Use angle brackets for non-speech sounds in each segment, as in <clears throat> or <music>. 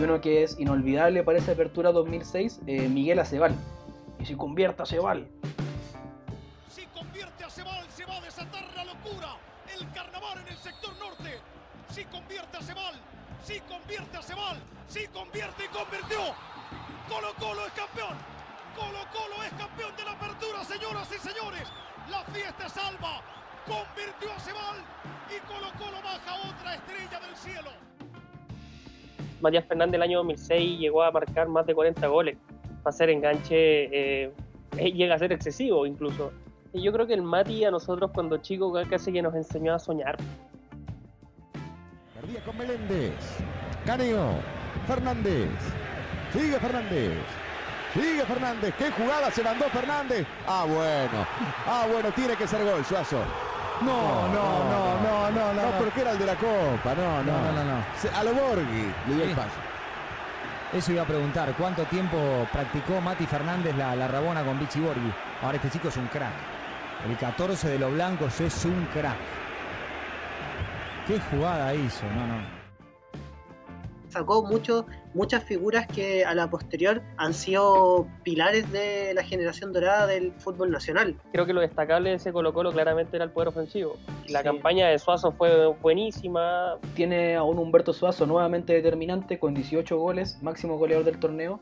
y uno que es inolvidable para esa apertura 2006, eh, Miguel Acebal. Y si convierte a Acebal. Si convierte a Acebal, se va a desatar la locura. El carnaval en el sector norte. Si convierte a Acebal, si convierte a Acebal, si convierte y convirtió. Colo Colo es campeón. Colo Colo es campeón de la apertura, señoras y señores. La fiesta es salva. Convirtió a Cebal y Colo Colo baja otra estrella del cielo. Matías Fernández el año 2006 llegó a marcar más de 40 goles. Para hacer enganche eh, <laughs> llega a ser excesivo incluso. Y yo creo que el Mati a nosotros cuando chicos casi que nos enseñó a soñar. Perdía con Meléndez. Caneo. Fernández. Sigue Fernández. Sigue Fernández. ¿Qué jugada se mandó Fernández? Ah, bueno. Ah, bueno, tiene que ser gol, Suazo. No, no, no, no, no, no. No, porque era el de la Copa. No, no. No, no, no. A lo Borghi le dio el paso. Eso iba a preguntar, ¿cuánto tiempo practicó Mati Fernández la, la Rabona con Vichy Borghi? Ahora este chico es un crack. El 14 de los blancos es un crack. ¿Qué jugada hizo? No, no. sacó mucho, muchas figuras que a la posterior han sido pilares de la generación dorada del fútbol nacional. Creo que lo destacable de ese Colo Colo claramente era el poder ofensivo. La Sí. campaña de Suazo fue buenísima. Tiene a un Humberto Suazo nuevamente determinante con 18 goles, máximo goleador del torneo.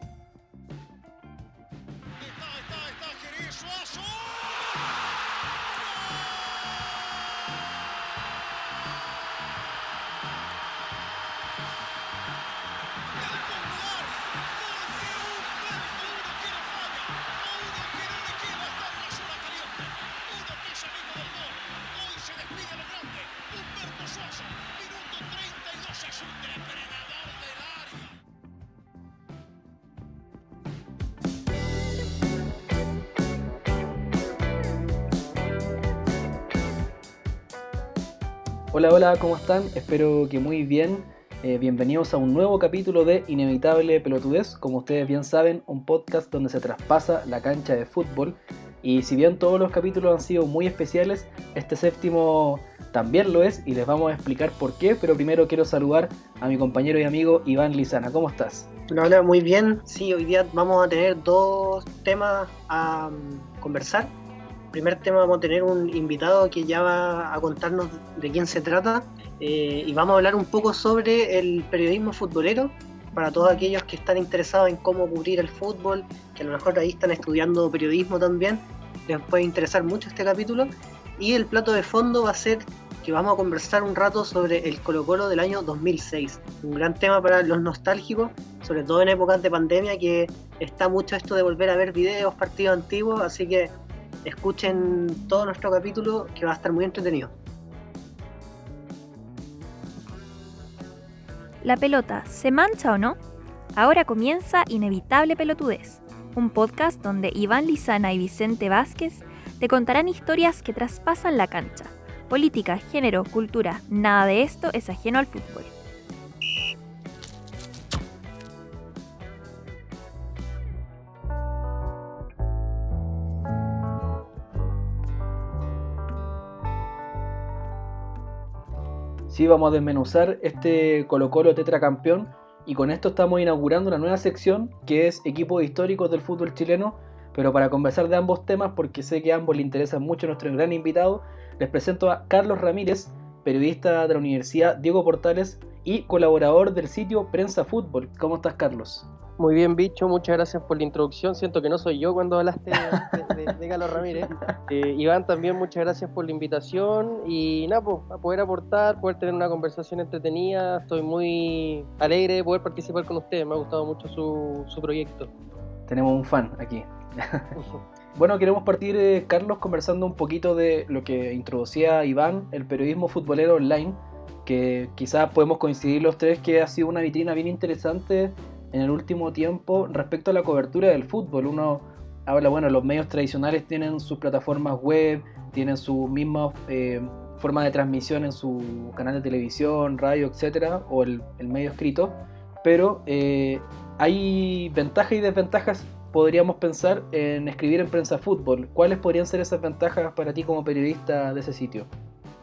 Hola, hola, ¿cómo están? Espero que muy bien. Eh, bienvenidos a un nuevo capítulo de Inevitable Pelotudez. Como ustedes bien saben, un podcast donde se traspasa la cancha de fútbol. Y si bien todos los capítulos han sido muy especiales, este séptimo también lo es y les vamos a explicar por qué. Pero primero quiero saludar a mi compañero y amigo Iván Lizana. ¿Cómo estás? Habla muy bien. Sí, hoy día vamos a tener dos temas a conversar. Primer tema vamos a tener un invitado que ya va a contarnos de quién se trata eh, y vamos a hablar un poco sobre el periodismo futbolero para todos aquellos que están interesados en cómo cubrir el fútbol, que a lo mejor ahí están estudiando periodismo también, les puede interesar mucho este capítulo. Y el plato de fondo va a ser que vamos a conversar un rato sobre el Colo Colo del año 2006, un gran tema para los nostálgicos, sobre todo en épocas de pandemia que está mucho esto de volver a ver videos, partidos antiguos, así que escuchen todo nuestro capítulo que va a estar muy entretenido. ¿La pelota se mancha o no? Ahora comienza Inevitable Pelotudez, un podcast donde Iván Lizana y Vicente Vázquez te contarán historias que traspasan la cancha. Política, género, cultura, nada de esto es ajeno al fútbol. Sí, vamos a desmenuzar este Colo Colo tetracampeón y con esto estamos inaugurando una nueva sección que es equipos históricos del fútbol chileno. Pero para conversar de ambos temas, porque sé que a ambos les interesa mucho nuestro gran invitado, les presento a Carlos Ramírez, periodista de la Universidad Diego Portales y colaborador del sitio Prensa Fútbol. ¿Cómo estás, Carlos? Muy bien, bicho, muchas gracias por la introducción. Siento que no soy yo cuando hablaste de, de, de Carlos Ramírez. <laughs> Eh, Iván, también muchas gracias por la invitación. Y nada, pues, a poder aportar, poder tener una conversación entretenida. Estoy muy alegre de poder participar con ustedes. Me ha gustado mucho su, su proyecto. Tenemos un fan aquí. <laughs> Bueno, queremos partir, eh, Carlos, conversando un poquito de lo que introducía Iván, el periodismo futbolero online, que quizás podemos coincidir los tres que ha sido una vitrina bien interesante en el último tiempo respecto a la cobertura del fútbol. Uno habla, bueno, los medios tradicionales tienen sus plataformas web, tienen su misma eh, forma de transmisión en su canal de televisión, radio, etcétera, o el, medio escrito, pero eh, hay ventajas y desventajas podríamos pensar en escribir en prensa fútbol. ¿Cuáles podrían ser esas ventajas para ti como periodista de ese sitio?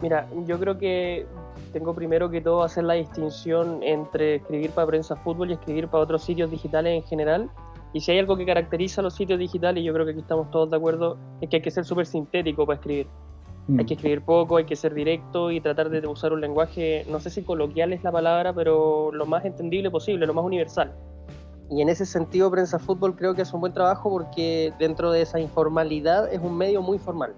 Mira, yo creo que tengo primero que todo hacer la distinción entre escribir para prensa fútbol y escribir para otros sitios digitales en general. Y si hay algo que caracteriza a los sitios digitales, yo creo que aquí estamos todos de acuerdo, es que hay que ser súper sintético para escribir. Mm. Hay que escribir poco, hay que ser directo y tratar de usar un lenguaje, no sé si coloquial es la palabra, pero lo más entendible posible, lo más universal. Y en ese sentido, Prensa Fútbol creo que es un buen trabajo porque dentro de esa informalidad es un medio muy formal.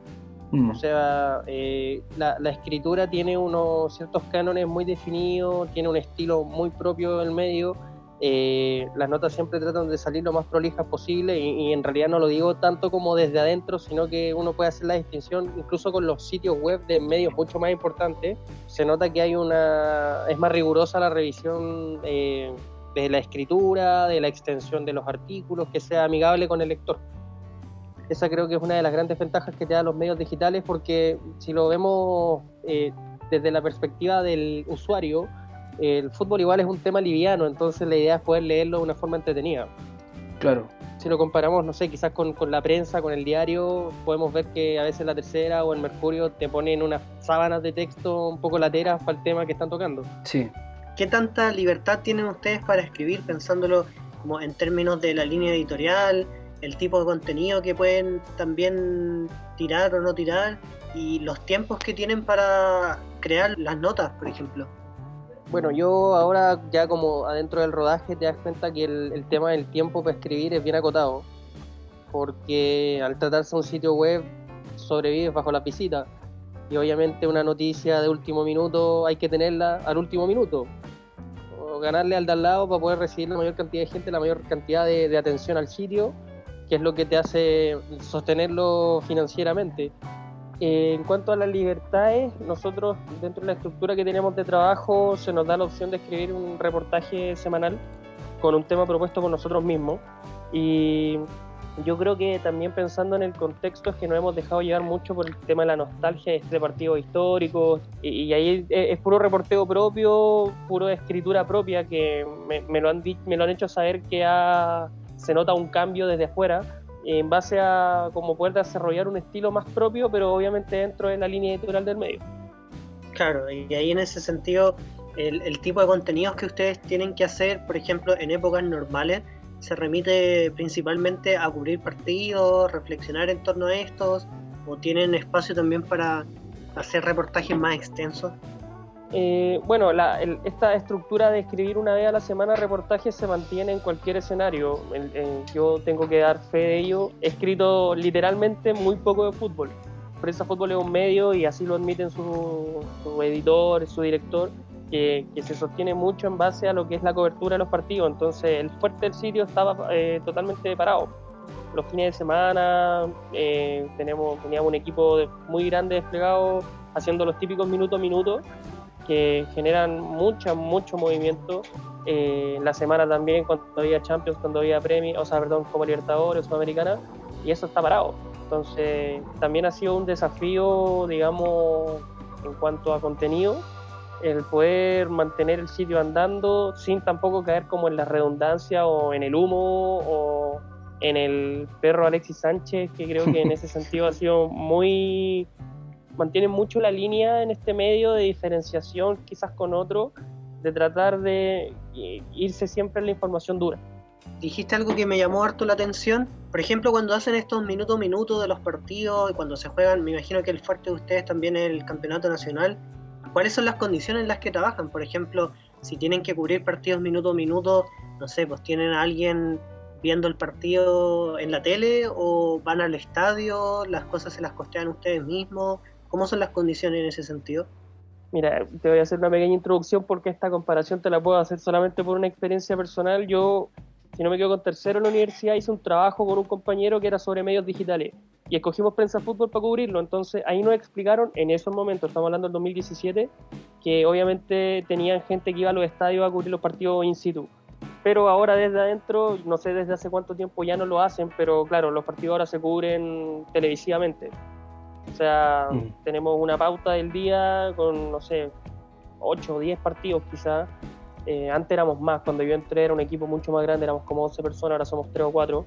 Mm. O sea, eh, la, escritura tiene unos ciertos cánones muy definidos, tiene un estilo muy propio del medio. eh, las notas siempre tratan de salir lo más prolijas posible y, y en realidad no lo digo tanto como desde adentro, sino que uno puede hacer la distinción incluso con los sitios web de medios mucho más importantes. Se nota que hay una... es más rigurosa la revisión eh, de la escritura, de la extensión de los artículos, que sea amigable con el lector. Esa creo que es una de las grandes ventajas que te dan los medios digitales porque si lo vemos eh, desde la perspectiva del usuario, el fútbol igual es un tema liviano, entonces la idea es poder leerlo de una forma entretenida. Claro. Si lo comparamos, no sé, quizás con, con la prensa, con el diario, podemos ver que a veces la tercera o el Mercurio te ponen unas sábanas de texto un poco lateras para el tema que están tocando. Sí. ¿Qué tanta libertad tienen ustedes para escribir pensándolo como en términos de la línea editorial, el tipo de contenido que pueden también tirar o no tirar y los tiempos que tienen para crear las notas, por ejemplo? Bueno, yo ahora ya como adentro del rodaje te das cuenta que el, tema del tiempo para escribir es bien acotado, porque al tratarse un sitio web sobrevives bajo la visita y obviamente una noticia de último minuto hay que tenerla al último minuto. O ganarle al de al lado para poder recibir la mayor cantidad de gente, la mayor cantidad de atención al sitio, que es lo que te hace sostenerlo financieramente. Eh, en cuanto a las libertades, nosotros dentro de la estructura que tenemos de trabajo se nos da la opción de escribir un reportaje semanal con un tema propuesto por nosotros mismos y yo creo que también pensando en el contexto es que nos hemos dejado llevar mucho por el tema de la nostalgia de este partido histórico y, y ahí es, puro reporteo propio, puro escritura propia que me, me lo, han me lo han hecho saber que ha- se nota un cambio desde afuera en base a como poder desarrollar un estilo más propio, pero obviamente dentro de la línea editorial del medio. Claro, y ahí en ese sentido, el, el tipo de contenidos que ustedes tienen que hacer, por ejemplo, en épocas normales, se remite principalmente a cubrir partidos, reflexionar en torno a estos, o tienen espacio también para hacer reportajes más extensos. Eh, bueno, esta estructura de escribir una vez a la semana reportajes se mantiene en cualquier escenario. Yo tengo que dar fe de ello. He escrito literalmente muy poco de fútbol. Prensa Fútbol es un medio y así lo admiten su, su editor, su director, que, se sostiene mucho en base a lo que es la cobertura de los partidos. Entonces, el fuerte del sitio estaba eh, totalmente parado. Los fines de semana eh, teníamos un equipo muy grande desplegado haciendo los típicos minuto a minuto que generan mucha, mucho movimiento. Eh, la semana también, cuando había Champions, cuando había Premier, o sea, perdón, como Libertadores, Sudamericana, y eso está parado. Entonces, también ha sido un desafío, digamos, en cuanto a contenido, el poder mantener el sitio andando sin tampoco caer como en la redundancia o en el humo o en el perro Alexis Sánchez, que creo que en ese <laughs> sentido ha sido muy mantienen mucho la línea en este medio de diferenciación quizás con otro, de tratar de i- irse siempre en la información dura. Dijiste algo que me llamó harto la atención. Por ejemplo, cuando hacen estos minuto a minuto de los partidos y cuando se juegan, me imagino que el fuerte de ustedes también es el campeonato nacional. ¿Cuáles son las condiciones en las que trabajan? Por ejemplo, si tienen que cubrir partidos minuto a minuto, no sé, pues tienen a alguien viendo el partido en la tele o van al estadio, las cosas se las costean ustedes mismos. ¿Cómo son las condiciones en ese sentido? Mira, te voy a hacer una pequeña introducción porque esta comparación te la puedo hacer solamente por una experiencia personal. Yo, si no me quedo con tercero en la universidad, hice un trabajo con un compañero que era sobre medios digitales y escogimos Prensa Fútbol para cubrirlo. Entonces ahí nos explicaron en esos momentos, estamos hablando del 2017, que obviamente tenían gente que iba a los estadios a cubrir los partidos in situ. Pero ahora desde adentro, no sé desde hace cuánto tiempo ya no lo hacen, pero claro, los partidos ahora se cubren televisivamente. O sea, Mm. tenemos una pauta del día con, no sé, 8 o 10 partidos quizás. Eh, antes éramos más, cuando yo entré era un equipo mucho más grande, éramos como 11 personas, ahora somos 3 o 4.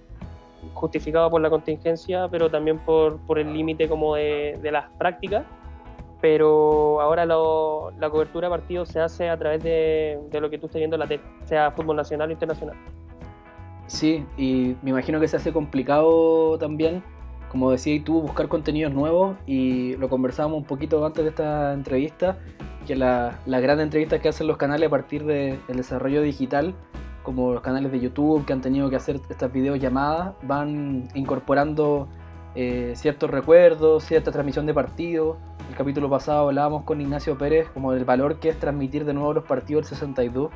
Justificado por la contingencia, pero también por, por el límite como de, de las prácticas. pero ahora lo- la cobertura de partidos se hace a través de, de lo que tú estás viendo en la tele, sea fútbol nacional o internacional. Sí, y me imagino que se hace complicado también, como decías tú, buscar contenidos nuevos y lo conversábamos un poquito antes de esta entrevista, que la, la gran entrevista que hacen los canales a partir del desarrollo digital, como los canales de YouTube que han tenido que hacer estas videollamadas, van incorporando eh, ciertos recuerdos, cierta transmisión de partidos. El capítulo pasado hablábamos con Ignacio Pérez como del valor que es transmitir de nuevo los partidos del 62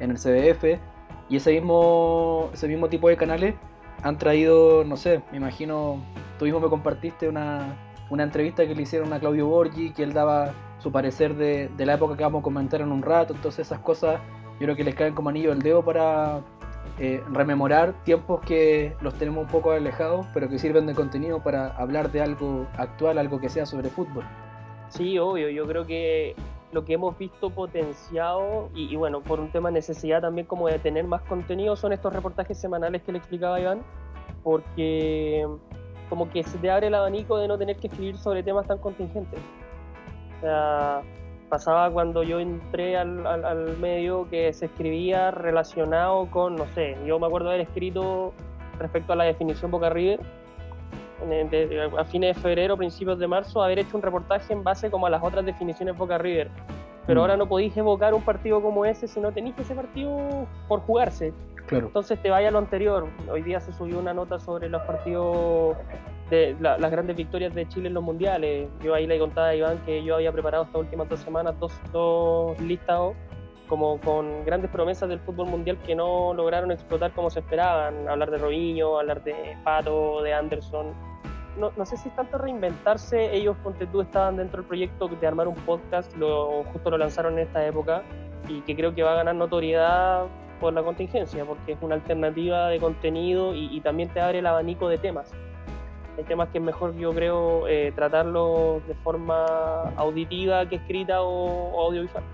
en el CBF. Y ese mismo, ese mismo tipo de canales han traído, no sé, me imagino, tú mismo me compartiste una, una entrevista que le hicieron a Claudio Borgi, que él daba su parecer de, de la época que vamos a comentar en un rato, entonces esas cosas yo creo que les caen como anillo al dedo para eh, rememorar tiempos que los tenemos un poco alejados, pero que sirven de contenido para hablar de algo actual, algo que sea sobre fútbol. Sí, obvio, yo creo que lo que hemos visto potenciado y, y bueno, por un tema de necesidad también como de tener más contenido son estos reportajes semanales que le explicaba Iván, porque como que se te abre el abanico de no tener que escribir sobre temas tan contingentes. O sea, pasaba cuando yo entré al, al- al medio que se escribía relacionado con, no sé, yo me acuerdo haber escrito respecto a la definición Boca River, a fines de febrero, principios de marzo, haber hecho un reportaje en base como a las otras definiciones Boca River. Pero Mm. ahora no podéis evocar un partido como ese si no tenéis ese partido por jugarse. Claro. Entonces te vaya a lo anterior. Hoy día se subió una nota sobre los partidos de la- las grandes victorias de Chile en los mundiales. Yo ahí le contaba a Iván que yo había preparado estas últimas dos semanas dos, dos listados como con grandes promesas del fútbol mundial que no lograron explotar como se esperaban. Hablar de Robinho, hablar de Pato, de Anderson. No, no sé si es tanto reinventarse. Ellos, ponte tú, estaban dentro del proyecto de armar un podcast, lo, justo lo lanzaron en esta época y que creo que va a ganar notoriedad por la contingencia, porque es una alternativa de contenido y, y también te abre el abanico de temas. Hay temas que es mejor, yo creo, eh, tratarlos de forma auditiva que escrita o, o audiovisual.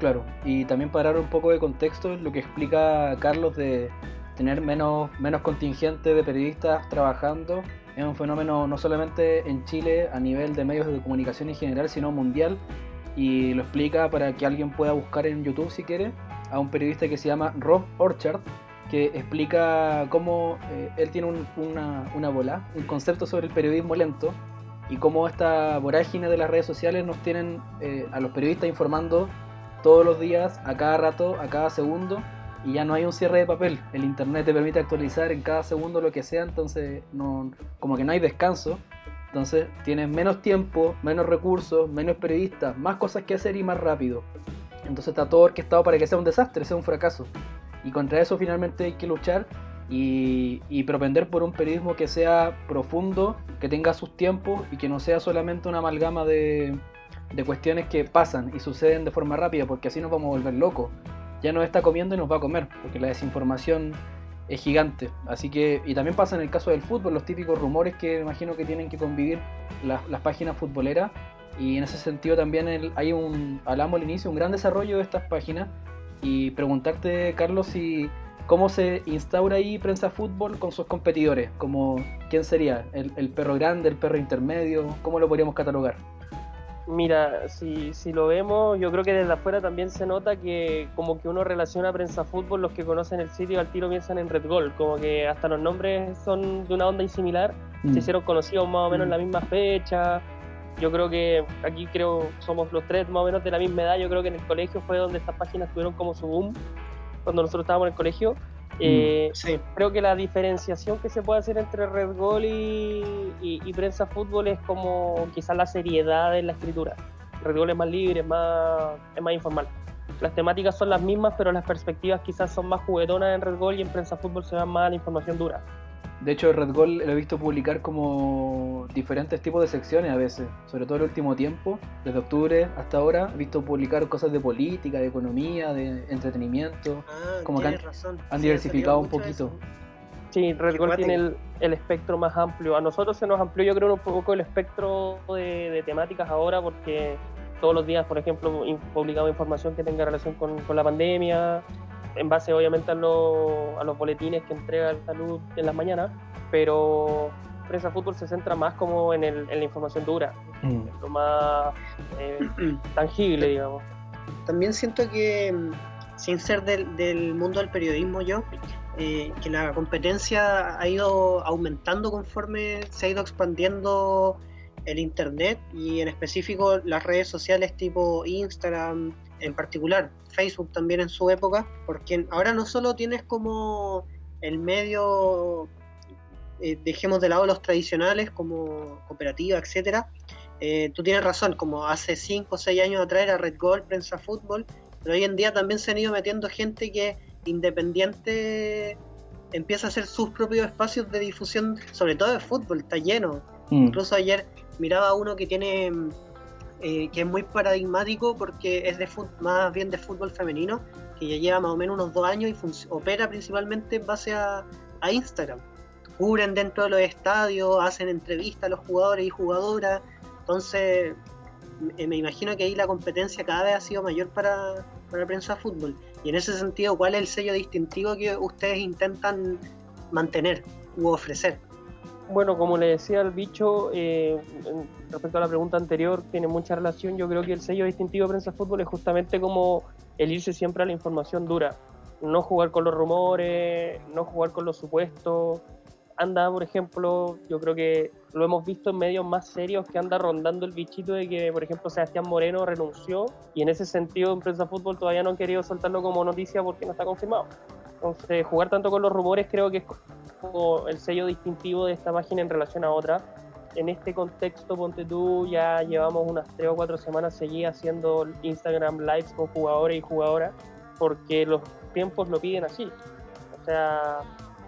Claro, y también para dar un poco de contexto, lo que explica Carlos de tener menos, menos contingente de periodistas trabajando es un fenómeno no solamente en Chile a nivel de medios de comunicación en general, sino mundial, y lo explica para que alguien pueda buscar en YouTube si quiere a un periodista que se llama Rob Orchard, que explica cómo eh, él tiene un- una, una bola, un concepto sobre el periodismo lento, y cómo esta vorágine de las redes sociales nos tienen eh, a los periodistas informando todos los días, a cada rato, a cada segundo, y ya no hay un cierre de papel. El internet te permite actualizar en cada segundo lo que sea, entonces no, como que no hay descanso. Entonces tienes menos tiempo, menos recursos, menos periodistas, más cosas que hacer y más rápido. Entonces está todo orquestado para que sea un desastre, sea un fracaso. Y contra eso finalmente hay que luchar y, y propender por un periodismo que sea profundo, que tenga sus tiempos y que no sea solamente una amalgama de, de cuestiones que pasan y suceden de forma rápida, porque así nos vamos a volver locos. Ya nos está comiendo y nos va a comer, porque la desinformación es gigante. Así que, y también pasa en el caso del fútbol, los típicos rumores que imagino que tienen que convivir las, las páginas futboleras. Y en ese sentido también hay un, hablamos al inicio, un gran desarrollo de estas páginas. Y preguntarte, Carlos, si cómo se instaura ahí prensa fútbol con sus competidores, como quién sería, el, el perro grande, el perro intermedio, cómo lo podríamos catalogar. Mira, si, si lo vemos, yo creo que desde afuera también se nota que como que uno relaciona prensa fútbol, los que conocen el sitio al tiro piensan en Red Gold, como que hasta los nombres son de una onda similar, Mm. se hicieron conocidos más o menos en la misma fecha. Yo creo que aquí creo somos los tres más o menos de la misma edad. Yo creo que en el colegio fue donde estas páginas tuvieron como su boom cuando nosotros estábamos en el colegio. Eh, Sí, creo que la diferenciación que se puede hacer entre Red Gold y, y- y Prensa Fútbol es como quizás la seriedad en la escritura. Red Gold es más libre, es más, es más informal. Las temáticas son las mismas, pero las perspectivas quizás son más juguetonas en Red Gold y en Prensa Fútbol se da más la información dura. De hecho, Red Gold lo he visto publicar como diferentes tipos de secciones a veces, sobre todo el último tiempo, desde octubre hasta ahora, he visto publicar cosas de política, de economía, de entretenimiento. ah, Como que han- razón. han Sí, diversificado un eso. poquito. Sí, Red Gold tiene el, el espectro más amplio. A nosotros se nos amplió, yo creo, un poco el espectro de, de temáticas ahora, porque todos los días, por ejemplo, publicamos información que tenga relación con, con la pandemia, en base obviamente a, lo- a los boletines que entrega el salud en las mañanas, pero Prensa Fútbol se centra más como en, el, en la información dura, Mm. lo más eh, <clears throat> tangible, digamos. También siento que, mm, sin ser del, del mundo del periodismo yo, eh, que la competencia ha ido aumentando conforme se ha ido expandiendo el Internet y en específico las redes sociales tipo Instagram, en particular Facebook también en su época, porque ahora no solo tienes como el medio, eh, dejemos de lado los tradicionales como cooperativa, etcétera, eh, tú tienes razón, como hace 5 o 6 años atrás era Red Gold, Prensa Fútbol, pero hoy en día también se han ido metiendo gente que independiente empieza a hacer sus propios espacios de difusión, sobre todo de fútbol, está lleno. Mm. Incluso ayer miraba uno que tiene eh, que es muy paradigmático porque es de más bien de fútbol femenino, que ya lleva más o menos unos dos años y opera principalmente en base a, Instagram. Cubren dentro de los estadios, hacen entrevistas a los jugadores y jugadoras. Entonces, me imagino que ahí la competencia cada vez ha sido mayor para, para prensa fútbol. Y en ese sentido, ¿cuál es el sello distintivo que ustedes intentan mantener u ofrecer? Bueno, como le decía al bicho, eh, respecto a la pregunta anterior, tiene mucha relación. Yo creo que el sello distintivo de Prensa Fútbol es justamente como el irse siempre a la información dura. No jugar con los rumores, no jugar con los supuestos. Anda, por ejemplo, yo creo que lo hemos visto en medios más serios que anda rondando el bichito de que, por ejemplo, Sebastián Moreno renunció y en ese sentido en Prensa Fútbol todavía no han querido soltarlo como noticia porque no está confirmado. Entonces, jugar tanto con los rumores creo que es como el sello distintivo de esta página en relación a otra. En este contexto, ponte tú, ya llevamos unas tres o cuatro semanas seguidas haciendo Instagram lives con jugadores y jugadoras porque los tiempos lo piden así. O sea,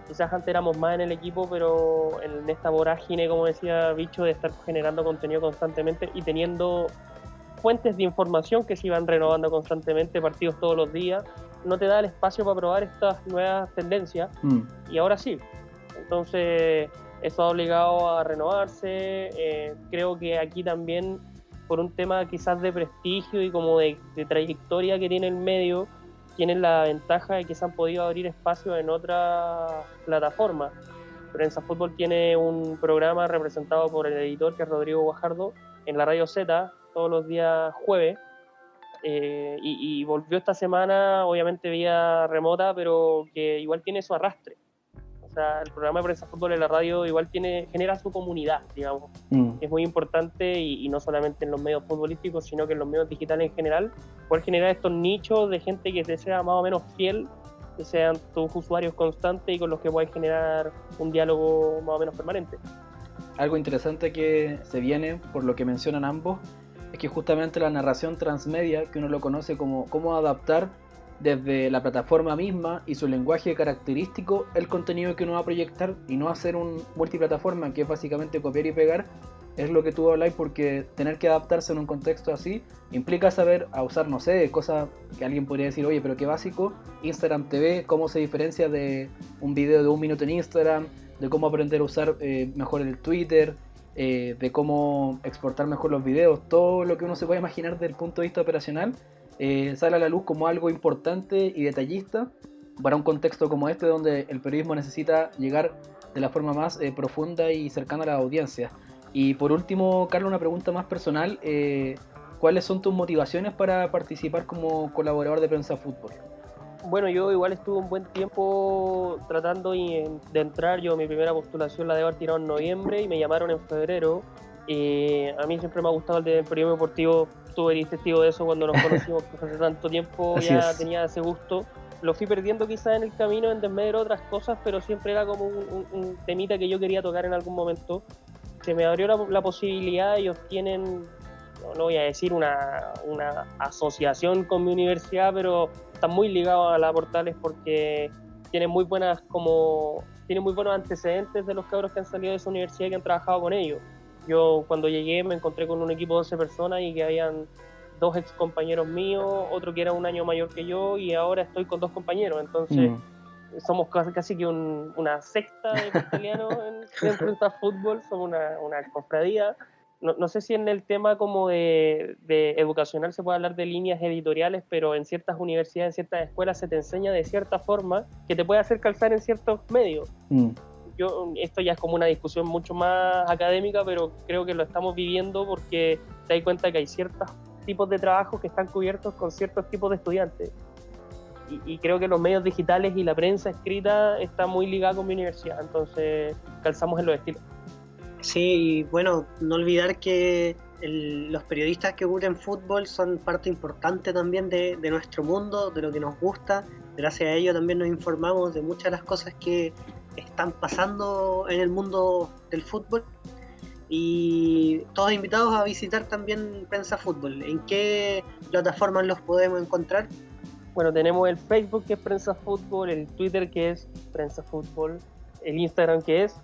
quizás antes éramos más en el equipo, pero en esta vorágine, como decía Bicho, de estar generando contenido constantemente y teniendo fuentes de información que se iban renovando constantemente, partidos todos los días, no te da el espacio para probar estas nuevas tendencias Mm. y ahora sí. Entonces, eso ha obligado a renovarse. eh, creo que aquí también, por un tema quizás de prestigio y como de, de trayectoria que tiene el medio, tienen la ventaja de que se han podido abrir espacios en otras plataformas. Prensa Fútbol tiene un programa representado por el editor, que es Rodrigo Guajardo, en la Radio Z, todos los días jueves. Eh, y, y volvió esta semana, obviamente vía remota, pero que igual tiene su arrastre. O sea, el programa de Prensa Fútbol en la radio igual tiene, genera su comunidad, digamos Mm. es muy importante y, y no solamente en los medios futbolísticos, sino que en los medios digitales en general, poder generar estos nichos de gente que te sea más o menos fiel, que sean tus usuarios constantes y con los que puedas generar un diálogo más o menos permanente. Algo interesante que se viene, por lo que mencionan ambos, es que justamente la narración transmedia, que uno lo conoce como cómo adaptar desde la plataforma misma y su lenguaje característico el contenido que uno va a proyectar y no hacer un multiplataforma que es básicamente copiar y pegar, es lo que tú habláis porque tener que adaptarse en un contexto así implica saber a usar, no sé, cosas que alguien podría decir, oye, pero qué básico, Instagram TV, cómo se diferencia de un video de un minuto en Instagram, de cómo aprender a usar eh, mejor el Twitter, eh, de cómo exportar mejor los videos, todo lo que uno se puede imaginar desde el punto de vista operacional, eh, sale a la luz como algo importante y detallista para un contexto como este donde el periodismo necesita llegar de la forma más eh, profunda y cercana a la audiencia. Y por último, Carlos, una pregunta más personal. eh, ¿Cuáles son tus motivaciones para participar como colaborador de Prensa Fútbol? Bueno, yo igual estuve un buen tiempo tratando de entrar. Yo mi primera postulación la debo haber tirado en noviembre y me llamaron en febrero. Eh, a mí siempre me ha gustado el de periodismo deportivo. Tú eres testigo de eso cuando nos <laughs> conocimos que hace tanto tiempo. Así ya es. tenía ese gusto. Lo fui perdiendo quizás en el camino en desmedro de otras cosas, pero siempre era como un, un- un temita que yo quería tocar en algún momento. Se me abrió la, la posibilidad, ellos tienen, no, no voy a decir una, una asociación con mi universidad, pero están muy ligados a la Portales porque tienen muy buenas como tienen muy buenos antecedentes de los cabros que han salido de esa universidad y que han trabajado con ellos. Yo cuando llegué me encontré con un equipo de 12 personas y que habían dos ex compañeros míos, otro que era un año mayor que yo y ahora estoy con dos compañeros. Entonces Mm. somos casi, casi que un- una secta de portelianos en, en <laughs> Fútbol, somos una, una cofradía. No, no sé si en el tema como de, de educacional se puede hablar de líneas editoriales, pero en ciertas universidades, en ciertas escuelas se te enseña de cierta forma que te puede hacer calzar en ciertos medios. Mm. yo, esto ya es como una discusión mucho más académica, pero creo que lo estamos viviendo porque te das cuenta que hay ciertos tipos de trabajos que están cubiertos con ciertos tipos de estudiantes. Y, y creo que los medios digitales y la prensa escrita está muy ligada con mi universidad, entonces calzamos en los estilos. Sí, y bueno, no olvidar que los periodistas que cubren fútbol son parte importante también de, de nuestro mundo, de lo que nos gusta. Gracias a ello también nos informamos de muchas de las cosas que están pasando en el mundo del fútbol. Y todos invitados a visitar también Prensa Fútbol. ¿En qué plataformas los podemos encontrar? Bueno, tenemos el Facebook que es Prensa Fútbol, el Twitter que es Prensa Fútbol, el Instagram que es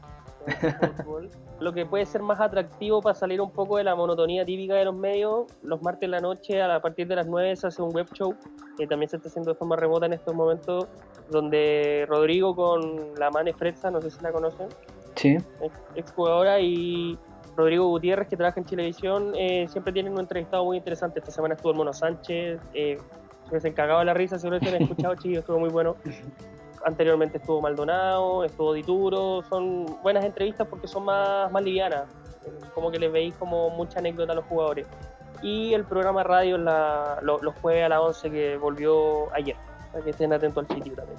Fútbol. Lo que puede ser más atractivo para salir un poco de la monotonía típica de los medios, los martes en la noche a partir de las 9 se hace un web show que también se está haciendo de forma remota en estos momentos, donde Rodrigo con la Mane Fretza, no sé si la conocen, Sí. ex, ex jugadora, y Rodrigo Gutiérrez, que trabaja en Chilevisión, eh, siempre tienen un entrevistado muy interesante. Esta semana estuvo el Mono Sánchez, eh, se han cagado la risa, seguro que han escuchado, <laughs> chicos, estuvo muy bueno. Anteriormente estuvo Maldonado, estuvo Dituro, son buenas entrevistas porque son más, más livianas, como que les veis como mucha anécdota a los jugadores. Y el programa radio la- lo- los jueves a las 11 que volvió ayer, para que estén atentos al sitio también.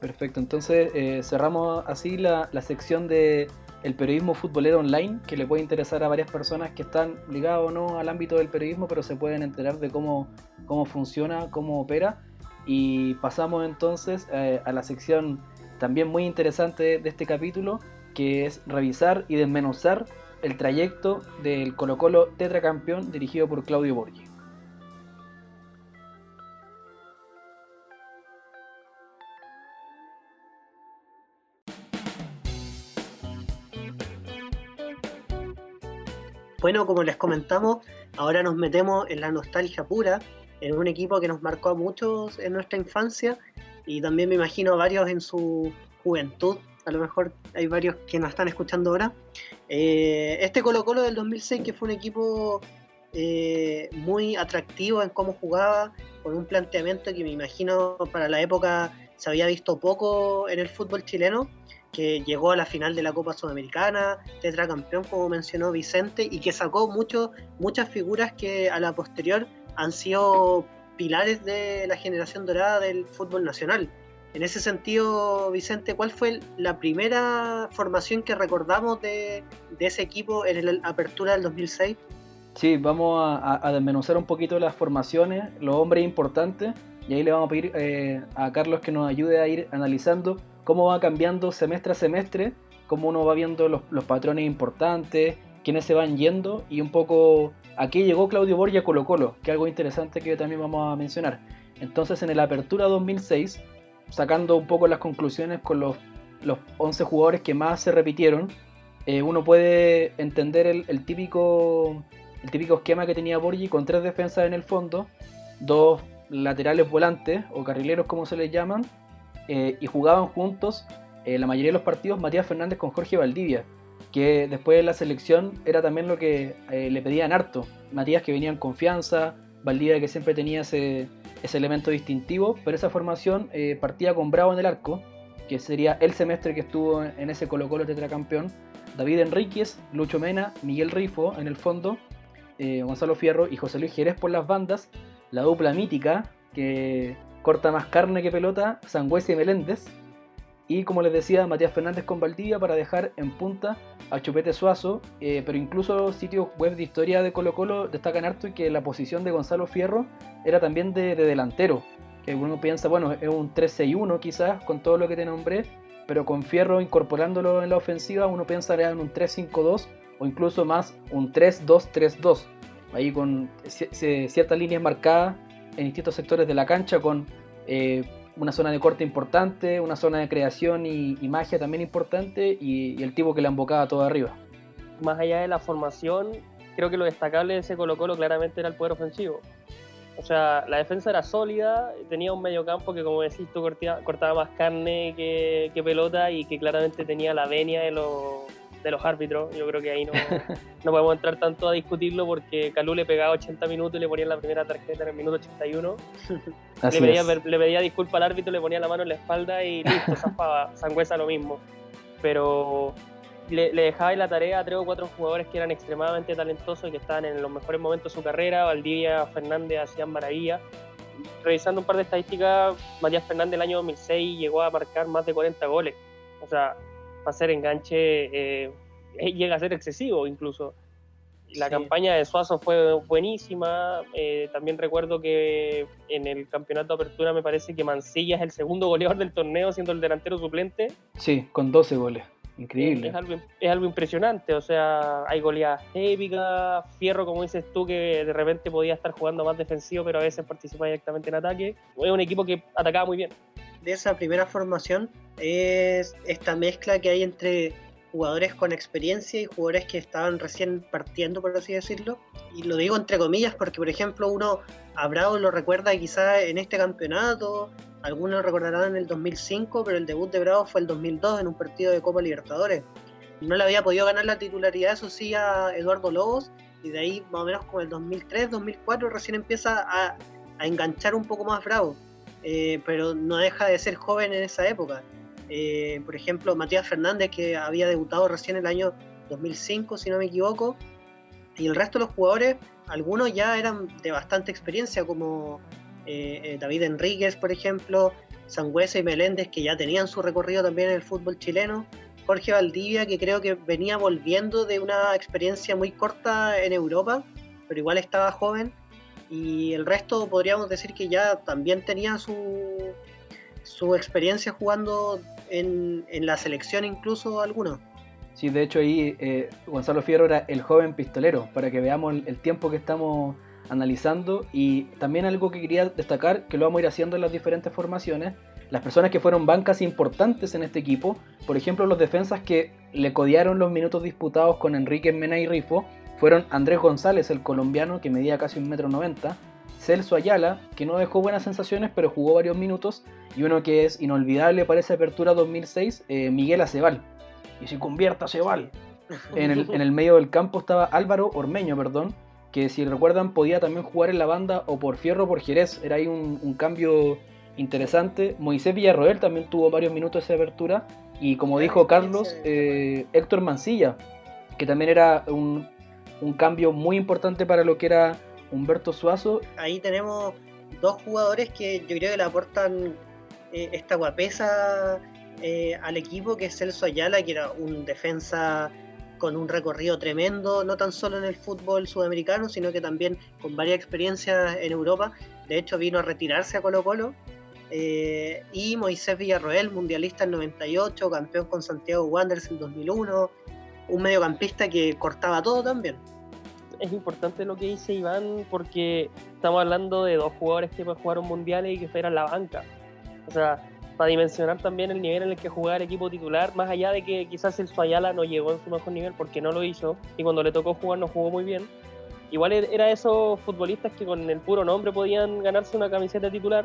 Perfecto, entonces eh, cerramos así la, la sección de el periodismo futbolero online, que le puede interesar a varias personas que están ligadas o no al ámbito del periodismo, pero se pueden enterar de cómo, cómo funciona, cómo opera. Y pasamos entonces eh, a la sección también muy interesante de este capítulo, que es revisar y desmenuzar el trayecto del Colo Colo tetracampeón dirigido por Claudio Borghi. Bueno, como les comentamos, ahora nos metemos en la nostalgia pura, en un equipo que nos marcó a muchos en nuestra infancia y también me imagino varios en su juventud. A lo mejor hay varios que nos están escuchando ahora. Eh, este Colo Colo del 2006, que fue un equipo eh, muy atractivo en cómo jugaba, con un planteamiento que me imagino para la época se había visto poco en el fútbol chileno, que llegó a la final de la Copa Sudamericana, tetracampeón como mencionó Vicente, y que sacó mucho, muchas figuras que a la posterior han sido pilares de la generación dorada del fútbol nacional. En ese sentido, Vicente, ¿cuál fue la primera formación que recordamos de, de ese equipo en la apertura del 2006? Sí, vamos a, a- desmenuzar un poquito las formaciones, los hombres importantes, y ahí le vamos a pedir eh, a Carlos que nos ayude a ir analizando cómo va cambiando semestre a semestre, cómo uno va viendo los, los patrones importantes, quiénes se van yendo, y un poco a qué llegó Claudio Borgia a Colo Colo, que es algo interesante que también vamos a mencionar. Entonces en el Apertura 2006, sacando un poco las conclusiones con los, los 11 jugadores que más se repitieron, eh, uno puede entender el, el típico el típico esquema que tenía Borgi con tres defensas en el fondo, dos laterales volantes o carrileros como se les llaman, eh, y jugaban juntos eh, la mayoría de los partidos Matías Fernández con Jorge Valdivia, que después de la selección era también lo que eh, le pedían harto. Matías que venía en confianza, Valdivia que siempre tenía ese, ese elemento distintivo, pero esa formación eh, partía con Bravo en el arco, que sería el semestre que estuvo en ese Colo Colo tetracampeón, David Enríquez, Lucho Mena, Miguel Rifo en el fondo, eh, Gonzalo Fierro y José Luis Jerez por las bandas, la dupla mítica que corta más carne que pelota, Sangüesa y Meléndez, y como les decía, Matías Fernández con Valdivia para dejar en punta a Chupete Suazo, eh, pero incluso sitios web de historia de Colo Colo destacan harto que la posición de Gonzalo Fierro era también de, de delantero, que uno piensa, bueno, es un 3-6-1 quizás con todo lo que te nombré, pero con Fierro incorporándolo en la ofensiva uno pensaría en un 3-5-2 o incluso más un 3-2-3-2, ahí con ci- ci- ciertas líneas marcadas en distintos sectores de la cancha con eh, una zona de corte importante, una zona de creación y, magia también importante y, el tipo que la embocaba todo arriba. más allá de la formación, creo que lo destacable de ese Colo Colo claramente era el poder ofensivo. O sea, la defensa era sólida, tenía un mediocampo que, como decís tú, cortaba más carne que pelota y que claramente tenía la venia de los, de los árbitros. Yo creo que ahí no, no podemos entrar tanto a discutirlo porque Calú le pegaba 80 minutos y le ponía la primera tarjeta en el minuto 81. Así le, pedía, es. le pedía disculpa al árbitro, le ponía la mano en la espalda y listo, zafaba. Sangüesa lo mismo. Pero le, le dejaba ahí la tarea a tres o cuatro jugadores que eran extremadamente talentosos y que estaban en los mejores momentos de su carrera. Valdivia, Fernández hacían maravilla. Revisando un par de estadísticas, Matías Fernández el año 2006 llegó a marcar más de 40 goles. O sea, para ser enganche eh, eh, llega a ser excesivo incluso. La Sí. campaña de Suazo fue buenísima. eh, también recuerdo que en el campeonato de apertura me parece que Mancilla es el segundo goleador del torneo, siendo el delantero suplente. Sí, con 12 goles. Increíble. Es algo, es algo impresionante. O sea, hay goleadas épicas. Fierro, como dices tú, que de repente podía estar jugando más defensivo, pero a veces participaba directamente en ataque. Es un equipo que atacaba muy bien. de esa primera formación es esta mezcla que hay entre jugadores con experiencia y jugadores que estaban recién partiendo, por así decirlo. Y lo digo entre comillas porque, por ejemplo, uno a Bravo lo recuerda quizá en este campeonato, algunos recordarán en el 2005, pero el debut de Bravo fue el 2002 en un partido de Copa Libertadores. No le había podido ganar la titularidad, eso sí, a Eduardo Lobos, y de ahí más o menos como el 2003, 2004 recién empieza a, enganchar un poco más Bravo. Eh, pero no deja de ser joven en esa época. Eh, por ejemplo, Matías Fernández, que había debutado recién el año 2005, si no me equivoco, y el resto de los jugadores, algunos ya eran de bastante experiencia, como eh, eh, David Enríquez, por ejemplo, Sangüesa y Meléndez, que ya tenían su recorrido también en el fútbol chileno, Jorge Valdivia, que creo que venía volviendo de una experiencia muy corta en Europa, pero igual estaba joven, y el resto podríamos decir que ya también tenía su, su experiencia jugando en, en la selección incluso algunos. Sí, de hecho ahí eh, Gonzalo Fierro era el joven pistolero, para que veamos el, el tiempo que estamos analizando. Y también algo que quería destacar, que lo vamos a ir haciendo en las diferentes formaciones, las personas que fueron bancas importantes en este equipo, por ejemplo los defensas que le codearon los minutos disputados con Enrique Mena y Rifo, fueron Andrés González, el colombiano, que medía casi un metro noventa, Celso Ayala, que no dejó buenas sensaciones, pero jugó varios minutos, y uno que es inolvidable para esa apertura 2006, eh, Miguel Acebal. Y si convierta Acebal. En el, en el medio del campo estaba Álvaro Ormeño, perdón, que si recuerdan podía también jugar en la banda o por Fierro o por Jerez. Era ahí un, un cambio interesante. Moisés Villarroel también tuvo varios minutos de apertura. Y como dijo Carlos, eh, Héctor Mancilla, que también era un, un cambio muy importante para lo que era Humberto Suazo. Ahí tenemos dos jugadores que yo creo que le aportan eh, esta guapesa eh, al equipo, que es Celso Ayala, que era un defensa con un recorrido tremendo, no tan solo en el fútbol sudamericano, sino que también con varias experiencias en Europa. De hecho, vino a retirarse a Colo Colo. Eh, y Moisés Villarroel, mundialista en 98, campeón con Santiago Wanderers en 2001, un mediocampista que cortaba todo también. Es importante lo que dice Iván porque estamos hablando de dos jugadores que jugaron mundiales y que fueran la banca. O sea, para dimensionar también el nivel en el que jugaba el equipo titular, más allá de que quizás el Ayala no llegó en su mejor nivel porque no lo hizo y cuando le tocó jugar no jugó muy bien. Igual er- era esos futbolistas que con el puro nombre podían ganarse una camiseta titular,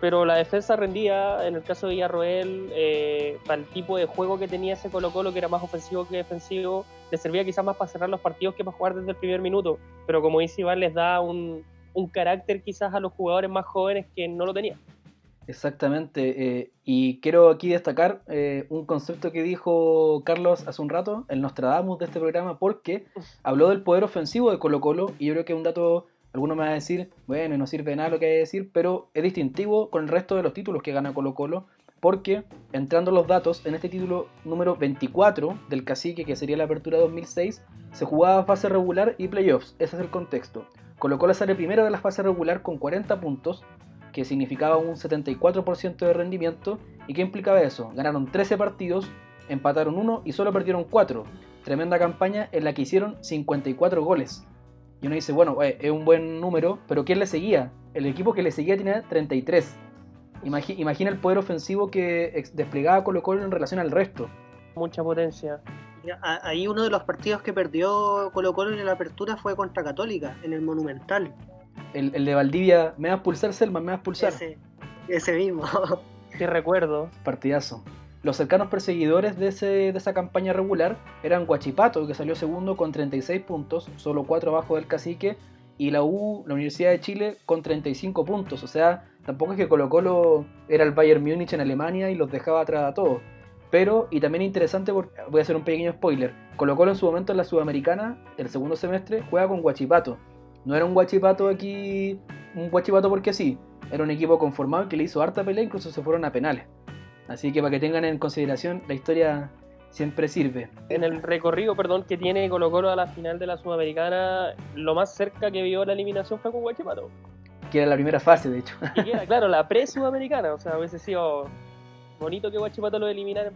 pero la defensa rendía, en el caso de Villarroel, eh, para el tipo de juego que tenía ese Colo Colo, que era más ofensivo que defensivo, le servía quizás más para cerrar los partidos que para jugar desde el primer minuto. Pero como dice Iván, les da un, un carácter quizás a los jugadores más jóvenes que no lo tenían. Exactamente. eh, y quiero aquí destacar eh, un concepto que dijo Carlos hace un rato, el Nostradamus de este programa, porque habló del poder ofensivo de Colo Colo y yo creo que es un dato, alguno me va a decir, bueno, no sirve de nada lo que hay que decir, pero es distintivo con el resto de los títulos que gana Colo Colo, porque entrando los datos, en este título número 24 del Cacique, que sería la apertura 2006, se jugaba fase regular y playoffs, ese es el contexto. Colo Colo sale primero de la fase regular con 40 puntos, que significaba un 74% de rendimiento. ¿Y qué implicaba eso? Ganaron 13 partidos, empataron uno y solo perdieron 4. Tremenda campaña en la que hicieron 54 goles. Y uno dice, bueno, eh, es un buen número, pero ¿quién le seguía? El equipo que le seguía tenía 33. Imagi- imagina el poder ofensivo que desplegaba Colo Colo en relación al resto. Mucha potencia. Ahí uno de los partidos que perdió Colo Colo en la apertura fue contra Católica, en el Monumental. El, el de Valdivia, me vas a pulsar, Selma, me vas a pulsar. Ese, ese mismo. <laughs> Qué recuerdo. Partidazo. los cercanos perseguidores de, ese, de esa campaña regular eran Guachipato, que salió segundo con 36 puntos, solo 4 abajo del cacique, y la U, la Universidad de Chile, con 35 puntos. O sea, tampoco es que Colo Colo era el Bayern Múnich en Alemania y los dejaba atrás a todos. Pero, y también interesante, voy a hacer un pequeño spoiler, Colo Colo en su momento en la Sudamericana, el segundo semestre, juega con Guachipato. No era un Guachipato aquí, un Guachipato porque sí, era un equipo conformado que le hizo harta pelea, incluso se fueron a penales. Así que para que tengan en consideración, la historia siempre sirve. En el recorrido, perdón, que tiene Colo Colo a la final de la Sudamericana, lo más cerca que vio la eliminación fue con Guachipato. Que era la primera fase, de hecho. Y que era, claro, la pre-sudamericana, o sea, hubiese sido bonito que Guachipato lo eliminara.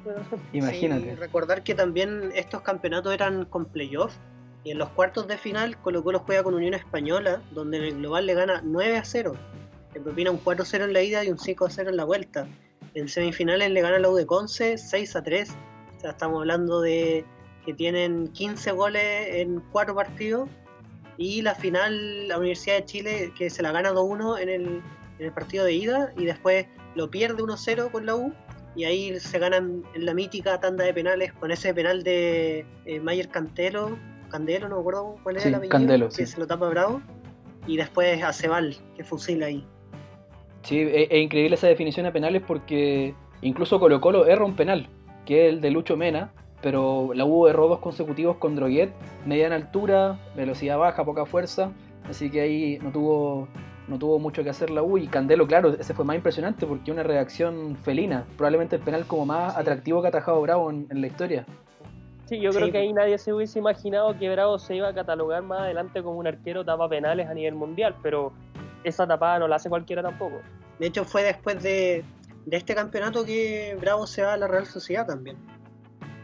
Imagínate. Sí, recordar que también estos campeonatos eran con playoff. Y en los cuartos de final Colo Colo juega con Unión Española, donde en el global le gana 9 a 0. Le propina un 4 a 0 en la ida y un 5 a 0 en la vuelta. En semifinales le gana la U de Conce 6 a 3. O sea, estamos hablando de que tienen 15 goles en 4 partidos. Y la final, la Universidad de Chile, que se la gana 2-1 en el, en el partido de ida y después lo pierde 1-0 con la U. Y ahí se ganan en la mítica tanda de penales con ese penal de eh, Mayer Cantelo. Candelo, no me acuerdo cuál era Sí, el apellido, Candelo, que sí. se lo tapa Bravo. Y después a Cebal, que fusila ahí. Sí, es, es increíble esa definición de penales porque incluso Colo Colo erra un penal, que es el de Lucho Mena, pero la U erró dos consecutivos con Droguet, mediana altura, velocidad baja, poca fuerza, así que ahí no tuvo, no tuvo mucho que hacer la U y Candelo, claro, ese fue más impresionante porque una reacción felina, probablemente el penal como más atractivo que ha atajado Bravo en, en la historia. Sí, yo Sí. creo que ahí nadie se hubiese imaginado que Bravo se iba a catalogar más adelante como un arquero tapa penales a nivel mundial, pero esa tapada no la hace cualquiera tampoco. De hecho, fue después de, de este campeonato que Bravo se va a la Real Sociedad también.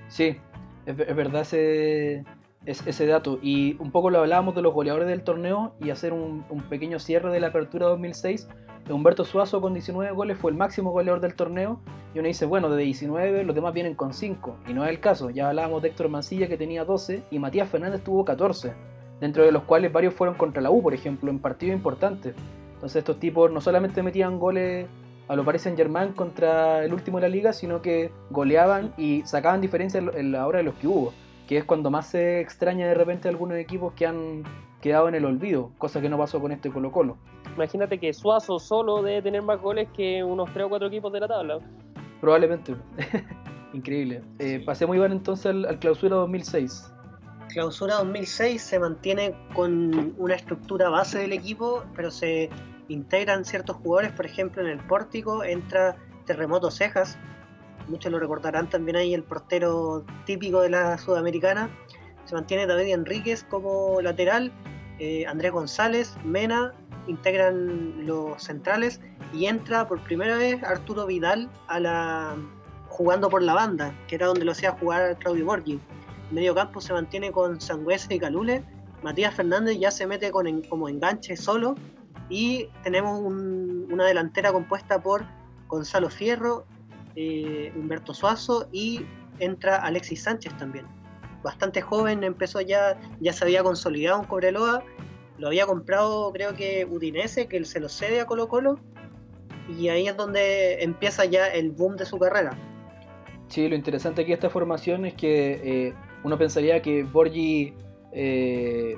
Sí, es verdad ese, es- ese dato. Y un poco lo hablábamos de los goleadores del torneo y hacer un, un pequeño cierre de la apertura 2006. Humberto Suazo con 19 goles fue el máximo goleador del torneo. Y uno dice, bueno, de 19 los demás vienen con 5. Y no es el caso. Ya hablábamos de Héctor Mancilla que tenía 12 y Matías Fernández tuvo 14. Dentro de los cuales varios fueron contra la U, por ejemplo, en partidos importantes. Entonces estos tipos no solamente metían goles a lo Paris Saint Germain contra el último de la liga, sino que goleaban y sacaban diferencia en la hora de los que hubo, que es cuando más se extraña de repente algunos equipos que han quedado en el olvido, cosa que no pasó con este Colo Colo. Imagínate que Suazo solo debe tener más goles que unos 3 o 4 equipos de la tabla. Probablemente. <laughs> Increíble. Eh, pasé muy bien entonces al, al clausura 2006. Clausura 2006 se mantiene con una estructura base del equipo, pero se integran ciertos jugadores, por ejemplo en el pórtico entra Terremoto Cejas, muchos lo recordarán también ahí el portero típico de la sudamericana, se mantiene David Enríquez como lateral, eh, Andrés González, Mena, integran los centrales y entra por primera vez Arturo Vidal a la jugando por la banda, que era donde lo hacía jugar Claudio Borghi. Medio campo se mantiene con Sangüesa y Calule. Matías Fernández ya se mete con en- como enganche solo. Y tenemos un- una delantera compuesta por Gonzalo Fierro, eh, Humberto Suazo y entra Alexis Sánchez también. Bastante joven, empezó ya, ya se había consolidado en Cobreloa. Lo había comprado creo que Udinese, que él se lo cede a Colo Colo. Y ahí es donde empieza ya el boom de su carrera. Sí, lo interesante aquí de esta formación es que eh, uno pensaría que Borgi eh,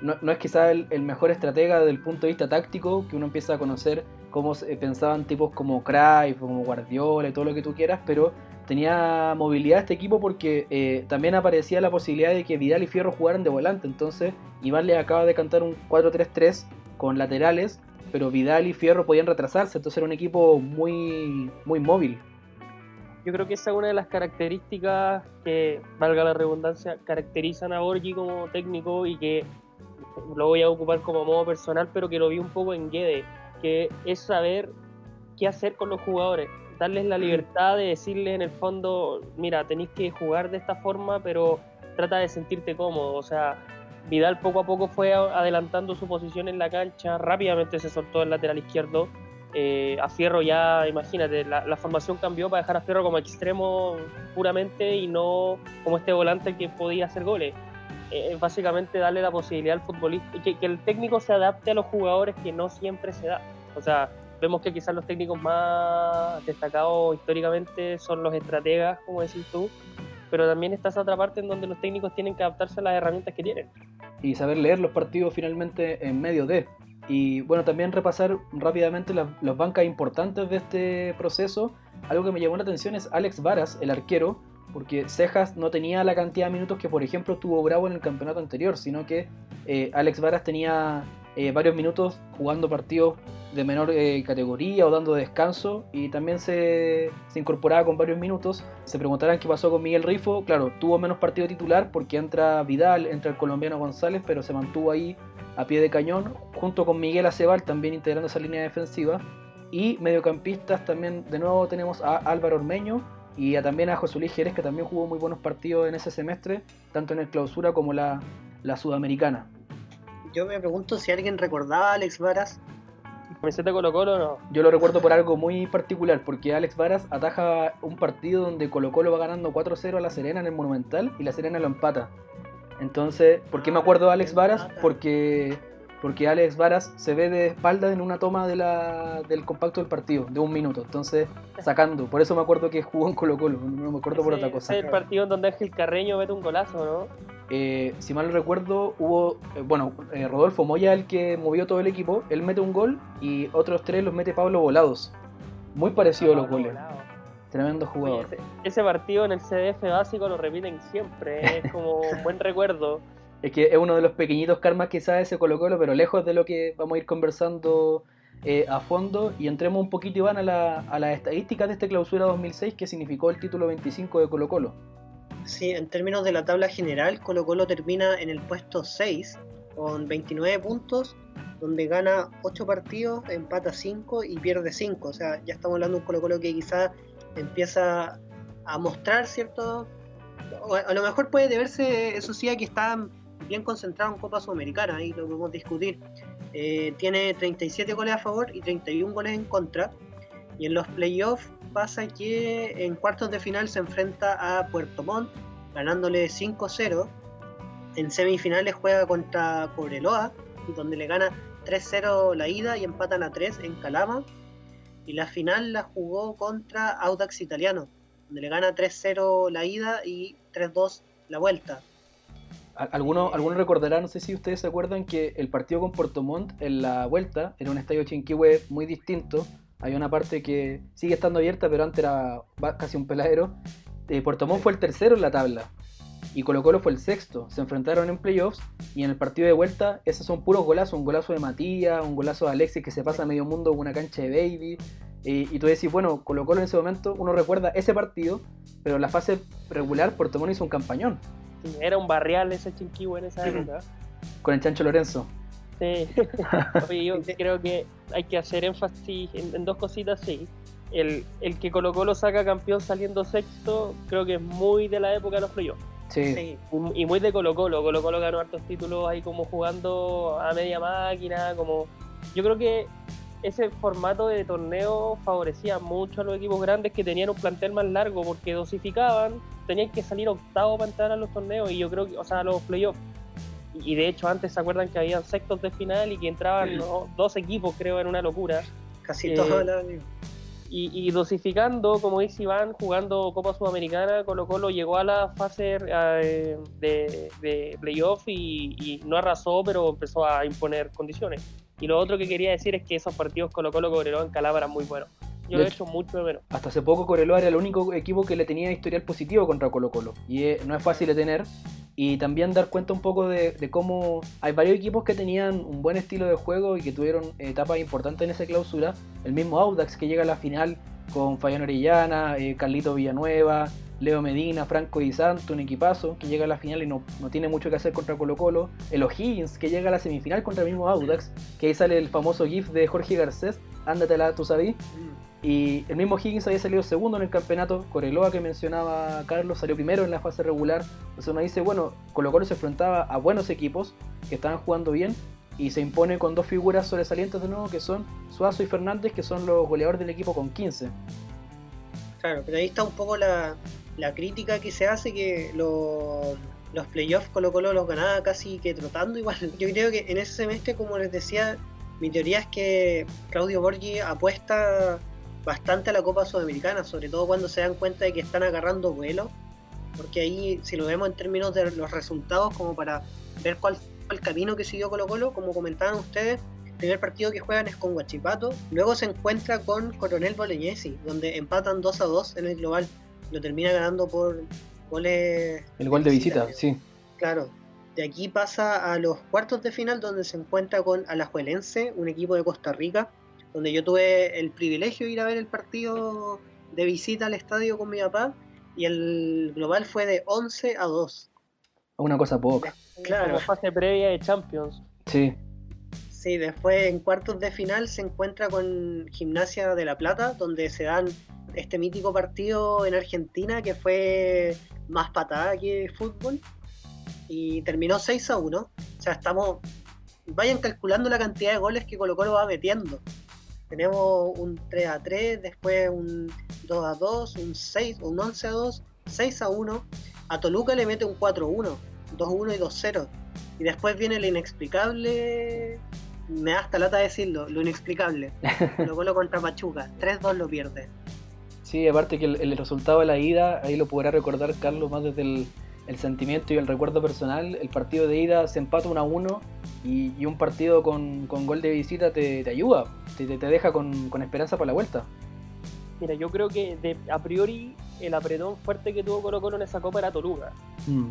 no, no es quizá el, mejor estratega desde el punto de vista táctico, que uno empieza a conocer cómo se- pensaban tipos como Cruyff, como Guardiola y todo lo que tú quieras, pero tenía movilidad este equipo porque eh, también aparecía la posibilidad de que Vidal y Fierro jugaran de volante, entonces Iván le acaba de cantar un 4-3-3 con laterales, pero Vidal y Fierro podían retrasarse, entonces era un equipo muy, muy móvil. Yo creo que esa es una de las características que, valga la redundancia, caracterizan a Borgi como técnico y que lo voy a ocupar como modo personal, pero que lo vi un poco en Guede, que es saber qué hacer con los jugadores, darles la libertad de decirles en el fondo, mira, tenéis que jugar de esta forma, pero trata de sentirte cómodo, o sea, Vidal poco a poco fue adelantando su posición en la cancha, rápidamente se soltó el lateral izquierdo, eh, a Fierro ya, imagínate, la, la formación cambió para dejar a Fierro como extremo puramente y no como este volante que podía hacer goles. Eh, básicamente darle la posibilidad al futbolista, que, que el técnico se adapte a los jugadores que no siempre se da. O sea, vemos que quizás los técnicos más destacados históricamente son los estrategas, como decís tú, pero también está esa otra parte en donde los técnicos tienen que adaptarse a las herramientas que tienen. Y saber leer los partidos finalmente en medio de. Y bueno, también repasar rápidamente las, las bancas importantes de este proceso. Algo que me llamó la atención es Alex Varas, el arquero, porque Cejas no tenía la cantidad de minutos que por ejemplo tuvo Bravo en el campeonato anterior, sino que eh, Alex Varas tenía eh, varios minutos jugando partidos de menor eh, categoría o dando descanso y también se, se, incorporaba con varios minutos. Se preguntarán qué pasó con Miguel Rifo. Claro, tuvo menos partido titular porque entra Vidal, entra el colombiano González, pero se mantuvo ahí a pie de cañón junto con Miguel Acebal también integrando esa línea defensiva. Y mediocampistas también de nuevo tenemos a Álvaro Ormeño y también a José Luis Jerez que también jugó muy buenos partidos en ese semestre, tanto en el clausura como la, la sudamericana. Yo me pregunto si alguien recordaba a Alex Varas ¿Camiseta Colo Colo no? Yo lo recuerdo por algo muy particular, porque Alex Varas ataja un partido donde Colo Colo va ganando 4-0 a La Serena en el Monumental y La Serena lo empata. Entonces, ¿por qué me acuerdo de Alex Varas? Porque, porque Alex Varas se ve de espalda en una toma de la, del compacto del partido, de un minuto. Entonces, sacando. Por eso me acuerdo que jugó en Colo Colo, no me acuerdo por otra cosa. Es el partido donde Ángel Carreño mete un golazo, ¿no? Eh, si mal recuerdo, hubo, eh, bueno, eh, Rodolfo Moya, el que movió todo el equipo, él mete un gol y otros tres los mete Pablo Volados. Muy parecido a los goles. Volado. Tremendo jugador. Oye, ese, ese, partido en el CDF básico lo repiten siempre, es como un buen recuerdo. Es que es uno de los pequeñitos karmas que sabe ese Colo Colo, pero lejos de lo que vamos a ir conversando eh, a fondo y entremos un poquito, Iván, a, la, a las estadísticas de este clausura 2006 que significó el título 25 de Colo Colo. Sí, en términos de la tabla general, Colo Colo termina en el puesto 6 con 29 puntos, donde gana 8 partidos, empata 5 y pierde 5. O sea, ya estamos hablando de un Colo Colo que quizás empieza a mostrar cierto... A lo mejor puede deberse, eso sí, a que está bien concentrado en Copa Sudamericana, ahí lo podemos discutir. Eh, tiene 37 goles a favor y 31 goles en contra. Y en los playoffs pasa que en cuartos de final se enfrenta a Puerto Montt, ganándole 5-0. En semifinales juega contra Cobreloa, donde le gana 3-0 la ida y empatan a 3 en Calama. Y la final la jugó contra Audax Italiano, donde le gana 3-0 la ida y 3-2 la vuelta. Algunos, algunos recordarán, no sé si ustedes se acuerdan, que el partido con Puerto Montt en la vuelta era un estadio Chinquihue muy distinto, hay una parte que sigue estando abierta, pero antes era casi un peladero. Eh, Puerto Montt fue el tercero en la tabla y Colo Colo fue el sexto. Se enfrentaron en playoffs y en el partido de vuelta, esos son puros golazos. Un golazo de Matías, un golazo de Alexis que se pasa a medio mundo con una cancha de baby. Eh, y tú decís, bueno, Colo Colo en ese momento, uno recuerda ese partido, pero en la fase regular Puerto Montt hizo un campañón. Sí, era un barrial ese chinquihue en esa época. Con el Chancho Lorenzo. Sí. <laughs> Oye, yo creo que hay que hacer énfasis en, en dos cositas, sí. El, el, que Colo Colo saca campeón saliendo sexto, creo que es muy de la época de los playoffs. Sí. sí. Y muy de Colo Colo. Colo Colo ganó hartos títulos ahí como jugando a media máquina, como... Yo creo que ese formato de torneo favorecía mucho a los equipos grandes que tenían un plantel más largo porque dosificaban, tenían que salir octavo para entrar a los torneos y yo creo que, o sea, a los playoffs y de hecho antes se acuerdan que habían sextos de final y que entraban ¿no? dos equipos, creo, en una locura. Casi eh, todo y, y, dosificando, como dice Iván, jugando Copa Sudamericana, Colo Colo llegó a la fase eh, de, de playoff y, y, no arrasó, pero empezó a imponer condiciones. Y lo otro que quería decir es que esos partidos Colo Colo Cobreloa en Calabra eran muy buenos. Yo lo he hecho mucho de menos. Hasta hace poco Cobreloa era el único equipo que le tenía historial positivo contra Colo Colo. Y eh, no es fácil de tener y también dar cuenta un poco de, de, cómo hay varios equipos que tenían un buen estilo de juego y que tuvieron etapas importantes en esa clausura. El mismo Audax que llega a la final con Fabián Orellana, eh, Carlito Villanueva, Leo Medina, Franco y Santo, un equipazo que llega a la final y no, no tiene mucho que hacer contra Colo Colo. El O'Higgins que llega a la semifinal contra el mismo Audax, que ahí sale el famoso GIF de Jorge Garcés, ándatela, tú sabes. Y el mismo Higgins había salido segundo en el campeonato. Coreloa, que mencionaba Carlos, salió primero en la fase regular. Entonces uno dice, bueno, Colo Colo se enfrentaba a buenos equipos que estaban jugando bien y se impone con dos figuras sobresalientes de nuevo que son Suazo y Fernández, que son los goleadores del equipo con 15. Claro, pero ahí está un poco la, la crítica que se hace que lo, los playoffs Colo Colo los ganaba casi que trotando igual. <laughs> Yo creo que en ese semestre, como les decía, Mi teoría es que Claudio Borghi apuesta bastante a la Copa Sudamericana, sobre todo cuando se dan cuenta de que están agarrando vuelo, porque ahí si lo vemos en términos de los resultados, como para ver cuál fue el camino que siguió Colo Colo, como comentaban ustedes, el primer partido que juegan es con Guachipato, luego se encuentra con Coronel Bolognesi, donde empatan 2 a 2 en el global, lo termina ganando por goles... El gol de visita, sí. Claro, de aquí pasa a los cuartos de final donde se encuentra con Alajuelense, un equipo de Costa Rica, donde yo tuve el privilegio de ir a ver el partido de visita al estadio con mi papá y el global fue de 11 a 2. Una cosa poca. Claro. Como fase previa de Champions. Sí. Sí, después en cuartos de final se encuentra con Gimnasia de La Plata, donde se dan este mítico partido en Argentina que fue más patada que fútbol y terminó 6 a 1. O sea, estamos. Vayan calculando la cantidad de goles que Colo Colo va metiendo. Tenemos un 3 a 3, después un 2 a 2, un 6, un 11 a 2, 6 a 1. A Toluca le mete un 4 a 1, 2 a 1 y 2 a 0. Y después viene el inexplicable. Me da hasta lata decirlo, lo inexplicable. <laughs> Colo Colo contra Pachuca, 3-2 lo pierde. Sí, aparte que el, el resultado de la ida, ahí lo podrá recordar Carlos más desde el, el sentimiento y el recuerdo personal. El partido de ida se empata 1 a 1 y, y un partido con, con, gol de visita te, te ayuda, te, te, deja con, con, esperanza para la vuelta. Mira, yo creo que de, a priori el apretón fuerte que tuvo Colo Colo en esa copa era Toluca. Mm.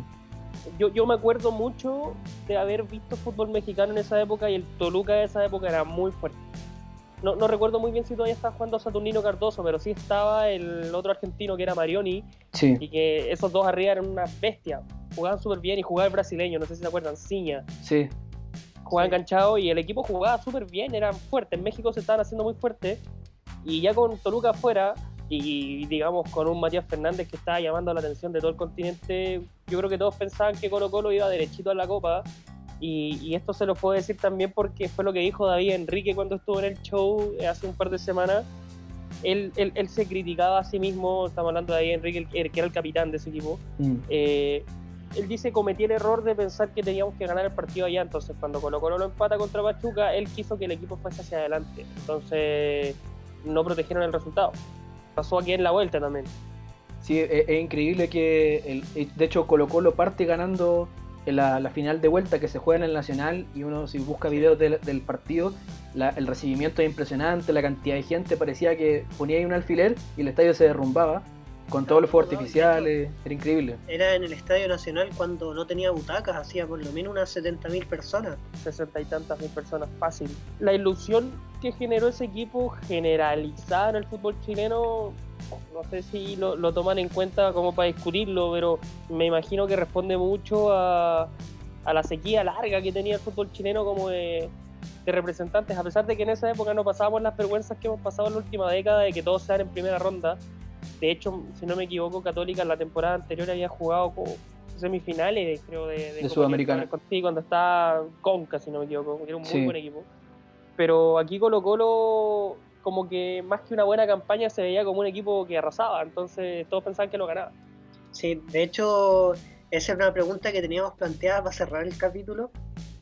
Yo, yo me acuerdo mucho de haber visto fútbol mexicano en esa época y el Toluca de esa época era muy fuerte. No, no, recuerdo muy bien si todavía estaba jugando Saturnino Cardoso, pero sí estaba el otro argentino que era Marioni. Sí. Y que esos dos arriba eran una bestia. Jugaban súper bien y jugaba el brasileño, no sé si se acuerdan, Ciña. Sí. Jugaban sí. enganchado y el equipo jugaba súper bien, eran fuertes. En México se estaban haciendo muy fuertes. Y ya con Toluca afuera, y digamos con un Matías Fernández que estaba llamando la atención de todo el continente, yo creo que todos pensaban que Colo Colo iba derechito a la Copa. Y, y, esto se lo puedo decir también porque fue lo que dijo David Enrique cuando estuvo en el show hace un par de semanas. Él, él, él se criticaba a sí mismo, estamos hablando de David Enrique, el, que era el capitán de ese equipo. Mm. Eh, él dice cometí el error de pensar que teníamos que ganar el partido allá, entonces cuando Colo Colo lo empata contra Pachuca, él quiso que el equipo fuese hacia adelante, entonces no protegieron el resultado. Pasó aquí en la vuelta también. Sí, es, es increíble que, el, de hecho, Colo Colo parte ganando en la, la, final de vuelta que se juega en el Nacional y uno si busca videos del, del partido, la, el recibimiento es impresionante, la cantidad de gente parecía que ponía ahí un alfiler y el estadio se derrumbaba con todos los fuegos artificiales, era increíble. Era en el Estadio Nacional cuando no tenía butacas, hacía por lo menos unas 70.000 personas. 60 y tantas mil personas, fácil. La ilusión que generó ese equipo generalizada en el fútbol chileno no sé si lo, lo, toman en cuenta como para discutirlo, pero me imagino que responde mucho a, a la sequía larga que tenía el fútbol chileno como de, de, representantes, a pesar de que en esa época no pasábamos las vergüenzas que hemos pasado en la última década de que todos sean en primera ronda. De hecho, si no me equivoco, Católica en la temporada anterior había jugado como semifinales, creo, de, de, de Sudamericana. Sí, cuando estaba Conca, si no me equivoco, que era un muy sí. buen equipo. Pero aquí Colo Colo como que más que una buena campaña se veía como un equipo que arrasaba, entonces todos pensaban que lo ganaba. Sí, de hecho, esa era una pregunta que teníamos planteada para cerrar el capítulo,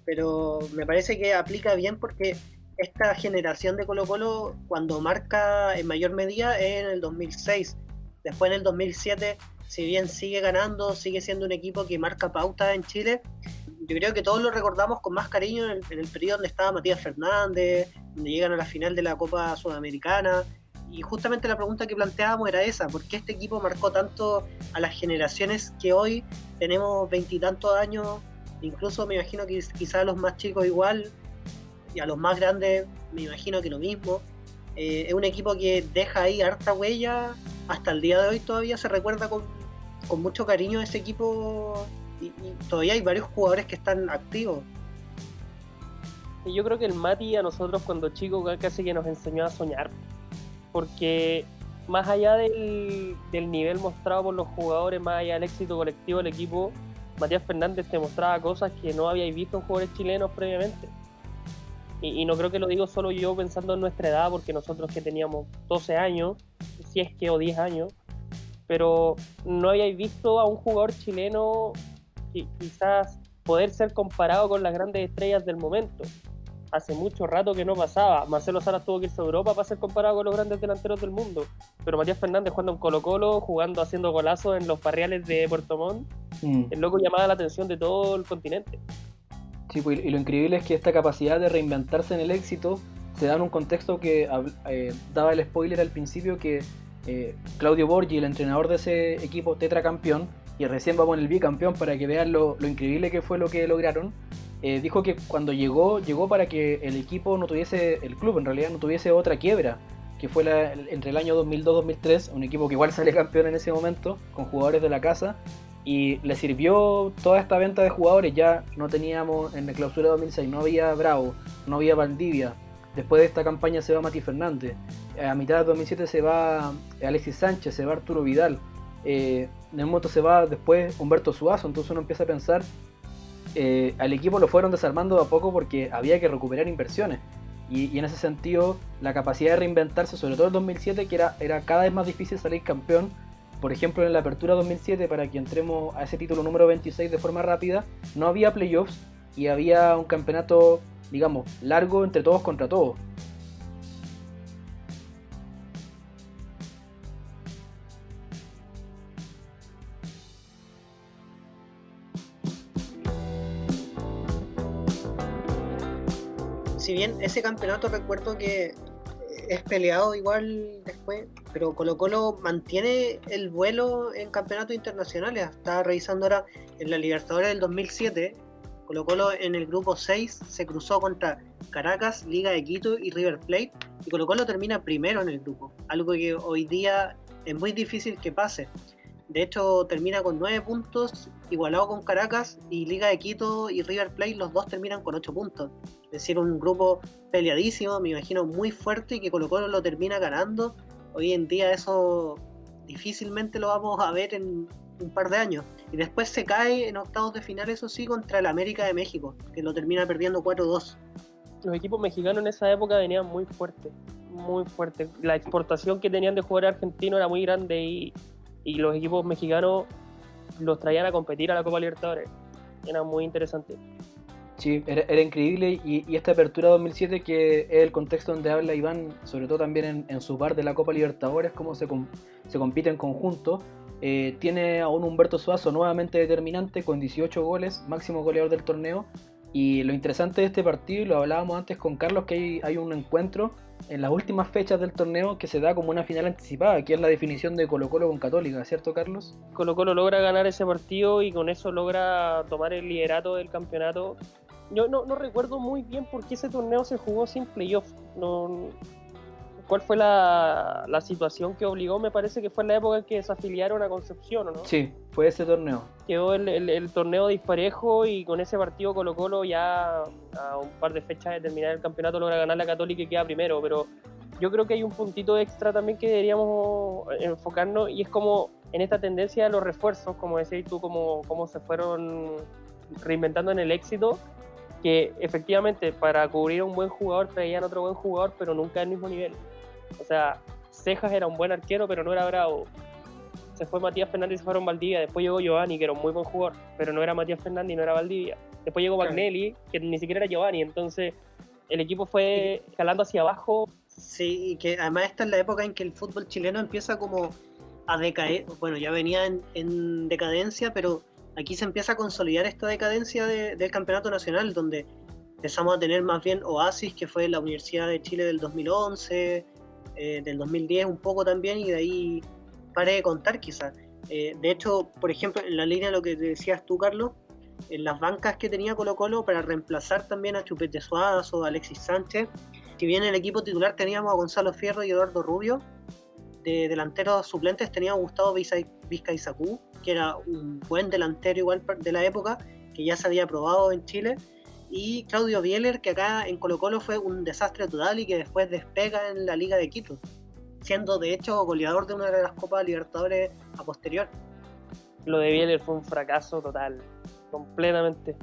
pero me parece que aplica bien porque esta generación de Colo Colo, cuando marca en mayor medida, es en el 2006. Después en el 2007, si bien sigue ganando, sigue siendo un equipo que marca pauta en Chile, yo creo que todos lo recordamos con más cariño en el, en el, periodo donde estaba Matías Fernández, donde llegan a la final de la Copa Sudamericana. Y justamente la pregunta que planteábamos era esa, ¿por qué este equipo marcó tanto a las generaciones que hoy tenemos veintitantos años? Incluso me imagino que quizás los más chicos igual, y a los más grandes me imagino que lo mismo. Eh, es un equipo que deja ahí harta huella, hasta el día de hoy todavía se recuerda con, con mucho cariño ese equipo y, todavía hay varios jugadores que están activos. Y yo creo que el Mati a nosotros cuando chicos casi que nos enseñó a soñar, porque más allá del, del, nivel mostrado por los jugadores, más allá del éxito colectivo del equipo, Matías Fernández te mostraba cosas que no habíais visto en jugadores chilenos previamente. Y, y, no creo que lo digo solo yo pensando en nuestra edad, porque nosotros que teníamos 12 años, si es que o 10 años, pero no habíais visto a un jugador chileno quizás poder ser comparado con las grandes estrellas del momento. hace mucho rato que no pasaba. Marcelo Salas tuvo que irse a Europa para ser comparado con los grandes delanteros del mundo. Pero Matías Fernández jugando en Colo Colo, jugando, haciendo golazos en los barriales de Puerto Montt, Mm. el loco llamaba la atención de todo el continente. Sí, pues, y lo increíble es que esta capacidad de reinventarse en el éxito se da en un contexto que eh, daba el spoiler al principio que eh, Claudio Borgi, el entrenador de ese equipo tetracampeón, y recién vamos en el bicampeón para que vean lo, lo increíble que fue lo que lograron, eh, dijo que cuando llegó, llegó para que el equipo no tuviese, el club en realidad no tuviese otra quiebra, que fue entre el año 2002-2003, un equipo que igual sale campeón en ese momento, con jugadores de la casa, y le sirvió toda esta venta de jugadores. Ya no teníamos en la clausura 2006, no había Bravo, no había Valdivia. Después de esta campaña se va Mati Fernández. A mitad de 2007 se va Alexis Sánchez, se va Arturo Vidal. Eh, en el momento se va después Humberto Suazo. Entonces uno empieza a pensar, eh, al equipo lo fueron desarmando de a poco porque había que recuperar inversiones. Y, y en ese sentido, la capacidad de reinventarse, sobre todo en 2007, que era, era cada vez más difícil salir campeón, por ejemplo, en la apertura 2007, para que entremos a ese título número 26 de forma rápida, no había playoffs y había un campeonato, digamos, largo entre todos contra todos. Si bien ese campeonato recuerdo que es peleado igual después, pero Colo Colo mantiene el vuelo en campeonatos internacionales. Estaba revisando ahora en la Libertadores del 2007. Colo Colo en el grupo 6 se cruzó contra Caracas, Liga de Quito y River Plate. Y Colo Colo termina primero en el grupo. Algo que hoy día es muy difícil que pase. De hecho, termina con 9 puntos, igualado con Caracas, y Liga de Quito y River Plate, los dos terminan con 8 puntos. Es decir, un grupo peleadísimo, me imagino muy fuerte, y que Colo Colo lo termina ganando. Hoy en día eso difícilmente lo vamos a ver en un par de años. Y después se cae en octavos de final, eso sí, contra el América de México, que lo termina perdiendo 4-2. Los equipos mexicanos en esa época venían muy fuertes, muy fuertes. La exportación que tenían de jugadores argentinos era muy grande y, y los equipos mexicanos los traían a competir a la Copa Libertadores. Era muy interesante. Sí, era, era increíble y, y esta apertura 2007 que es el contexto donde habla Iván, sobre todo también en, en su par de la Copa Libertadores, cómo se, com- se compite en conjunto. Eh, tiene a un Humberto Suazo nuevamente determinante con 18 goles, máximo goleador del torneo. Y lo interesante de este partido, lo hablábamos antes con Carlos, que hay, hay un encuentro en las últimas fechas del torneo que se da como una final anticipada, que es la definición de Colo Colo con Católica, ¿cierto Carlos? Colo Colo logra ganar ese partido y con eso logra tomar el liderato del campeonato. Yo no, no recuerdo muy bien por qué ese torneo se jugó sin playoff. No, ¿Cuál fue la, la situación que obligó? Me parece que fue en la época en que desafiliaron a Concepción, ¿o no? Sí, fue ese torneo. Quedó el, el- el torneo disparejo y con ese partido Colo Colo ya a un par de fechas de terminar el campeonato logra ganar la Católica y queda primero, pero yo creo que hay un puntito extra también que deberíamos enfocarnos y es como en esta tendencia de los refuerzos, como decías tú, como, como se fueron reinventando en el éxito, que efectivamente para cubrir a un buen jugador traían otro buen jugador, pero nunca al mismo nivel. O sea, Cejas era un buen arquero, pero no era bravo. Se fue Matías Fernández y se fueron Valdivia. Después llegó Giovanni, que era un muy buen jugador, pero no era Matías Fernández y no era Valdivia. Después llegó Claro. Magnelli, que ni siquiera era Giovanni. Entonces, el equipo fue escalando hacia abajo. Sí, y que además esta es la época en que el fútbol chileno empieza como a decaer, bueno, ya venía en, en decadencia, pero aquí se empieza a consolidar esta decadencia de- del campeonato nacional, donde empezamos a tener más bien Oasis, que fue la Universidad de Chile del 2011, eh, del 2010 un poco también, y de ahí pare de contar quizás. Eh, de hecho, por ejemplo, en la línea de lo que decías tú, Carlos, en las bancas que tenía Colo Colo para reemplazar también a Chupete Suazo, a Alexis Sánchez, si bien en el equipo titular teníamos a Gonzalo Fierro y Eduardo Rubio, de delanteros suplentes teníamos a Gustavo Vizca- Vizcaizacú, que era un buen delantero igual de la época, que ya se había probado en Chile, y Claudio Bieler, que acá en Colo Colo fue un desastre total y que después despega en la Liga de Quito, siendo de hecho goleador de una de las Copas Libertadores a posterior. Lo de Bieler fue un fracaso total, completamente.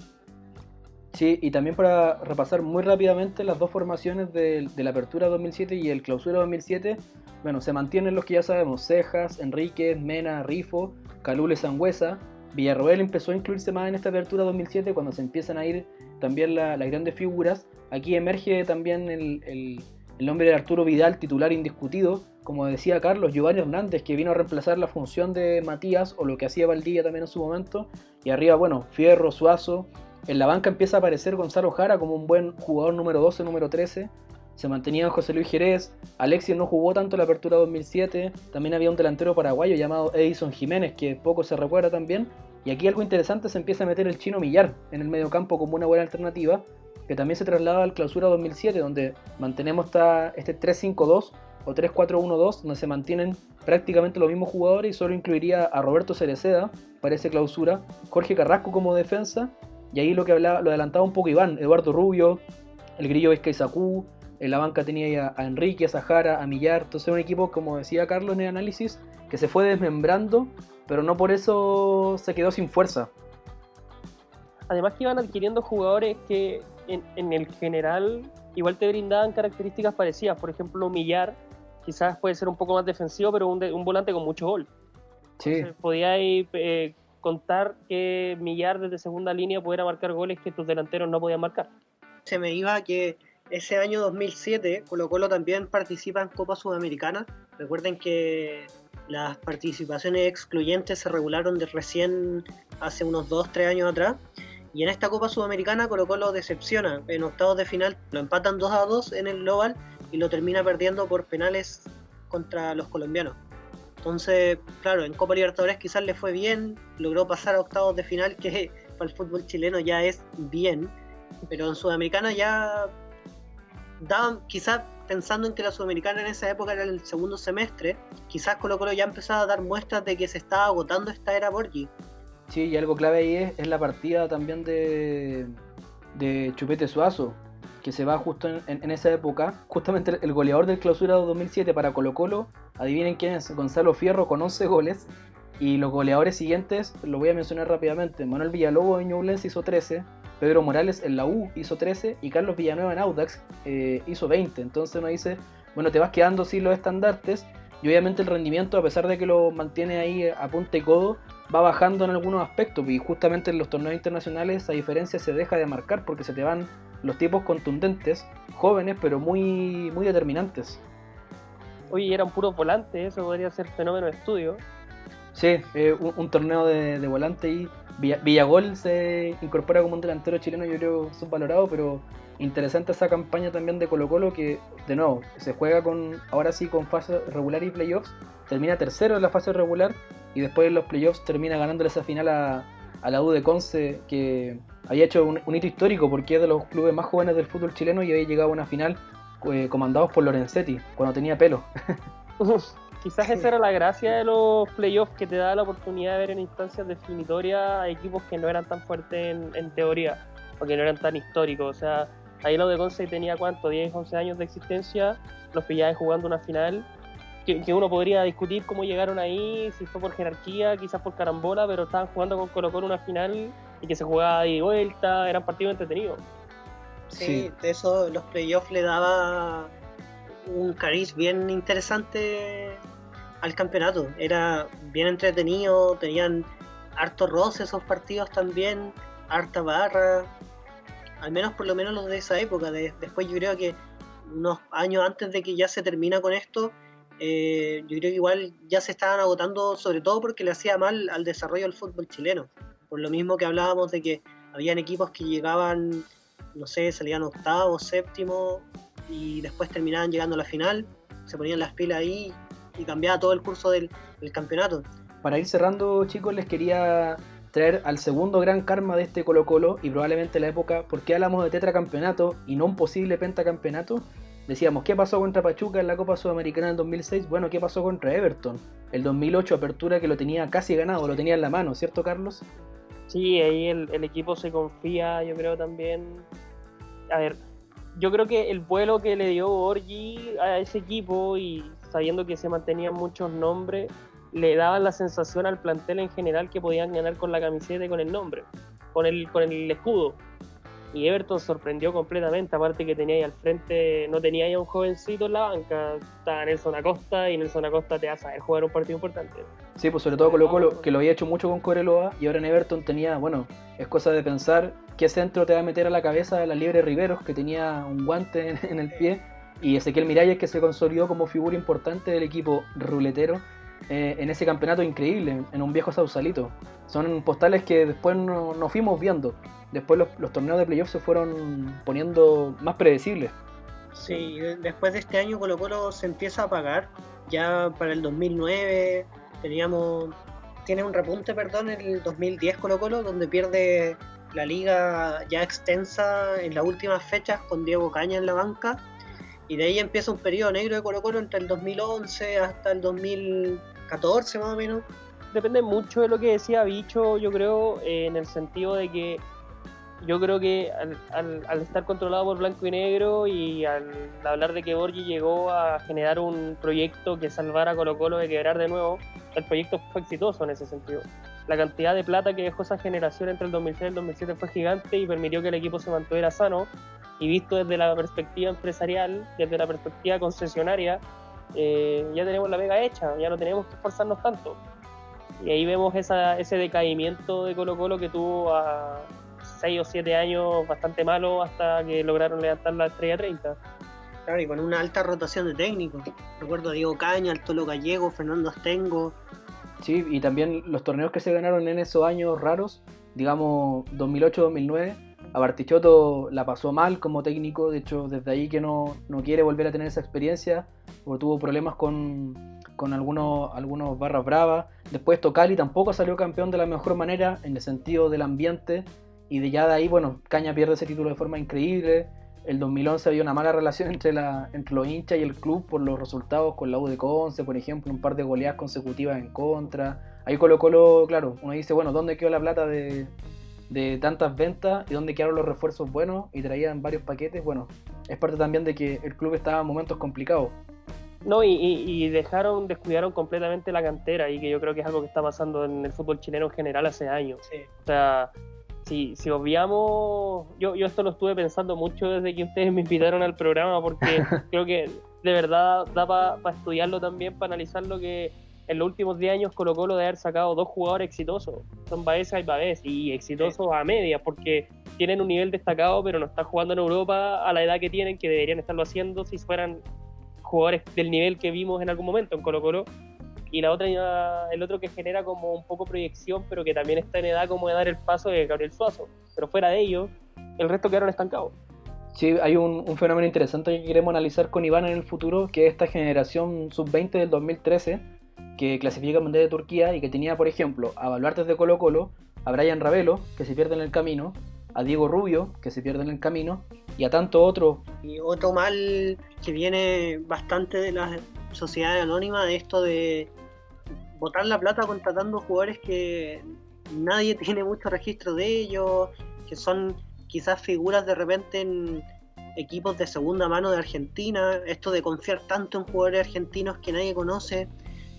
Sí, y también para repasar muy rápidamente las dos formaciones del- de, la Apertura 2007 y el Clausura 2007, bueno, se mantienen los que ya sabemos, Cejas, Enríquez, Mena, Rifo, Calule, Sangüesa, Villarroel empezó a incluirse más en esta apertura 2007 cuando se empiezan a ir también la- las grandes figuras. Aquí emerge también el, el- el nombre de Arturo Vidal, titular indiscutido. Como decía Carlos, Giovanni Hernández, que vino a reemplazar la función de Matías o lo que hacía Valdivia también en su momento. Y arriba, bueno, Fierro, Suazo. En la banca empieza a aparecer Gonzalo Jara como un buen jugador número 12, número 13. Se mantenía José Luis Jerez. Alexis no jugó tanto la apertura 2007. También había un delantero paraguayo llamado Edison Jiménez, que poco se recuerda también. Y aquí algo interesante se empieza a meter el chino Millar en el mediocampo como una buena alternativa, que también se traslada al clausura 2007, donde mantenemos esta, este 3-5-2 o 3-4-1-2, donde se mantienen prácticamente los mismos jugadores y solo incluiría a Roberto Cereceda para esa clausura, Jorge Carrasco como defensa, y ahí lo que hablaba, lo adelantaba un poco Iván, Eduardo Rubio, el grillo Vizcaizacú, en la banca tenía a Enrique, a Sahara, a Millar, entonces un equipo, como decía Carlos en el análisis, que se fue desmembrando, pero no por eso se quedó sin fuerza. Además que iban adquiriendo jugadores que en, en el general igual te brindaban características parecidas. Por ejemplo, Millar quizás puede ser un poco más defensivo, pero un, de- un volante con mucho gol. Sí, podíais eh, contar que Millar desde segunda línea pudiera marcar goles que tus delanteros no podían marcar. Se me iba que ese año 2007 Colo Colo también participa en Copa Sudamericana. Recuerden que las participaciones excluyentes se regularon de recién hace unos 2-3 años atrás. Y en esta Copa Sudamericana Colo Colo decepciona. En octavos de final lo empatan 2 a 2 en el global y lo termina perdiendo por penales contra los colombianos. Entonces, claro, en Copa Libertadores quizás le fue bien, logró pasar a octavos de final, que <laughs> para el fútbol chileno ya es bien, pero en Sudamericana ya daban, quizás pensando en que la Sudamericana en esa época era el segundo semestre, quizás Colo Colo ya empezaba a dar muestras de que se estaba agotando esta era Borgi. Sí, y algo clave ahí es, la partida también de, de Chupete Suazo, que se va justo en, en- esa época. Justamente el, goleador del clausura 2007 para Colo Colo, adivinen quién es, Gonzalo Fierro con 11 goles. Y los goleadores siguientes, lo voy a mencionar rápidamente. Manuel Villalobos en Ñublense hizo 13, Pedro Morales en la U hizo 13 y Carlos Villanueva en Audax eh, hizo 20. Entonces uno dice, bueno, te vas quedando sin los estandartes y obviamente el rendimiento, a pesar de que lo mantiene ahí a punta y codo, va bajando en algunos aspectos y justamente en los torneos internacionales esa diferencia se deja de marcar porque se te van los tipos contundentes, jóvenes pero muy, muy determinantes. Oye, eran puros volantes, eso podría ser fenómeno de estudio. Sí, eh, un, un torneo de, de volante y Villa- Villagol se incorpora como un delantero chileno, yo creo subvalorado, pero interesante esa campaña también de Colo Colo que de nuevo se juega con ahora sí con fase regular y playoffs, termina tercero en la fase regular y después en los playoffs termina ganándole esa final a, a la U de Conce que había hecho un, un hito histórico porque es de los clubes más jóvenes del fútbol chileno y había llegado a una final eh, comandados por Lorenzetti cuando tenía pelo. <laughs> Quizás esa era la gracia de los playoffs que te da la oportunidad de ver en instancias definitorias a equipos que no eran tan fuertes en, en teoría o que no eran tan históricos. O sea, ahí lo de Conce tenía cuánto, 10, 11 años de existencia, los pillabas jugando una final. Que, que uno podría discutir cómo llegaron ahí, si fue por jerarquía, quizás por carambola, pero estaban jugando con Colo Colo una final y que se jugaba de y vuelta, eran partidos entretenidos. Sí, Sí. de eso los playoffs le daba un cariz bien interesante al campeonato. Era bien entretenido, tenían harto roce esos partidos también, harta barra, al menos por lo menos los de esa época. De- después yo creo que unos años antes de que ya se termina con esto, eh, yo creo que igual ya se estaban agotando, sobre todo porque le hacía mal al desarrollo del fútbol chileno. Por lo mismo que hablábamos de que habían equipos que llegaban no sé, salían octavo, séptimo y después terminaban llegando a la final, se ponían las pilas ahí y cambiaba todo el curso del, del campeonato. Para ir cerrando, chicos, les quería traer al segundo gran karma de este Colo Colo y probablemente la época, ¿por qué hablamos de tetracampeonato y no un posible pentacampeonato? Decíamos, ¿qué pasó contra Pachuca en la Copa Sudamericana en 2006? Bueno, ¿qué pasó contra Everton? El 2008, apertura que lo tenía casi ganado, lo tenía en la mano, ¿cierto, Carlos? Sí, ahí el, el equipo se confía, yo creo también. A ver, yo creo que el vuelo que le dio Borgi a ese equipo y sabiendo que se mantenían muchos nombres, le daban la sensación al plantel en general que podían ganar con la camiseta y con el nombre, con el, con el escudo. y Everton sorprendió completamente, aparte que tenía ahí al frente, no tenía ahí a un jovencito en la banca, estaba Nelson Acosta y Nelson Acosta te hace jugar un partido importante. Sí, pues sobre todo Colo Colo, que lo había hecho mucho con Coreloa y ahora en Everton tenía, bueno, es cosa de pensar qué centro te va a meter a la cabeza de la Libre Riveros, que tenía un guante en, el pie, y Ezequiel Miralles, que se consolidó como figura importante del equipo ruletero eh, en ese campeonato increíble, en un viejo Sausalito. Son postales que después nos no fuimos viendo después los, torneos de playoffs se fueron poniendo más predecibles. Sí, después de este año Colo Colo se empieza a pagar. Ya para el 2009 teníamos, tiene un repunte, perdón, en el 2010 Colo Colo, donde pierde la liga ya extensa en las últimas fechas con Diego Caña en la banca. Y de ahí empieza un periodo negro de Colo Colo entre el 2011 hasta el 2014 más o menos. Depende mucho de lo que decía Bicho, yo creo, eh, en el sentido de que yo creo que al, estar controlado por blanco y negro y al hablar de que Borgi llegó a generar un proyecto que salvara a Colo Colo de quebrar de nuevo, el proyecto fue exitoso en ese sentido. La cantidad de plata que dejó esa generación entre el 2006 y el 2007 fue gigante y permitió que el equipo se mantuviera sano. Y visto desde la perspectiva empresarial, desde la perspectiva concesionaria, eh, ya tenemos la vega hecha, ya no tenemos que esforzarnos tanto. Y ahí vemos ese decaimiento de Colo Colo que tuvo a, 6 o 7 años bastante malo hasta que lograron levantar la estrella 30. Claro, y con una alta rotación de técnicos. Recuerdo a Diego Caña, al Tolo Gallego, Fernando Astengo. Sí, y también los torneos que se ganaron en esos años raros, digamos 2008-2009, a Bartichotto la pasó mal como técnico, de hecho desde ahí que no, no quiere volver a tener esa experiencia, porque tuvo problemas con, con algunos, algunos barras bravas. Después Tocali tampoco salió campeón de la mejor manera en el sentido del ambiente y de ya de ahí, bueno, Caña pierde ese título de forma increíble. El 2011 había una mala relación entre, la, entre los hinchas y el club por los resultados con la U de por ejemplo, un par de goleadas consecutivas en contra. Ahí Colo Colo, claro, uno dice, bueno, ¿dónde quedó la plata de, de tantas ventas y dónde quedaron los refuerzos buenos? Y traían varios paquetes. Bueno, es parte también de que el club estaba en momentos complicados. No, y, y, dejaron, descuidaron completamente la cantera y que yo creo que es algo que está pasando en el fútbol chileno en general hace años. O sea, si, si obviamos, yo, yo esto lo estuve pensando mucho desde que ustedes me invitaron al programa, porque <laughs> creo que de verdad da para estudiarlo también, para analizar lo que en los últimos 10 años Colo Colo de haber sacado dos jugadores exitosos, son Baeza y Babés, y exitosos a media, porque tienen un nivel destacado, pero no están jugando en Europa a la edad que tienen, que deberían estarlo haciendo si fueran jugadores del nivel que vimos en algún momento en Colo Colo y la otra, el otro que genera como un poco proyección, pero que también está en edad como de dar el paso de Gabriel Suazo. Pero fuera de ello, el resto quedaron estancados. Sí, hay un, fenómeno interesante que queremos analizar con Iván en el futuro, que es esta generación sub-20 del 2013, que clasifica Mundial de Turquía y que tenía, por ejemplo, a Baluartes de Colo Colo, a Brian Ravelo, que se pierde en el camino, a Diego Rubio, que se pierde en el camino, y a tanto otro. Y otro mal que viene bastante de la sociedad anónima, de esto de botar la plata contratando jugadores que nadie <laughs> tiene mucho registro de ellos, que son quizás figuras de repente en equipos de segunda mano de Argentina, esto de confiar tanto en jugadores argentinos que nadie conoce,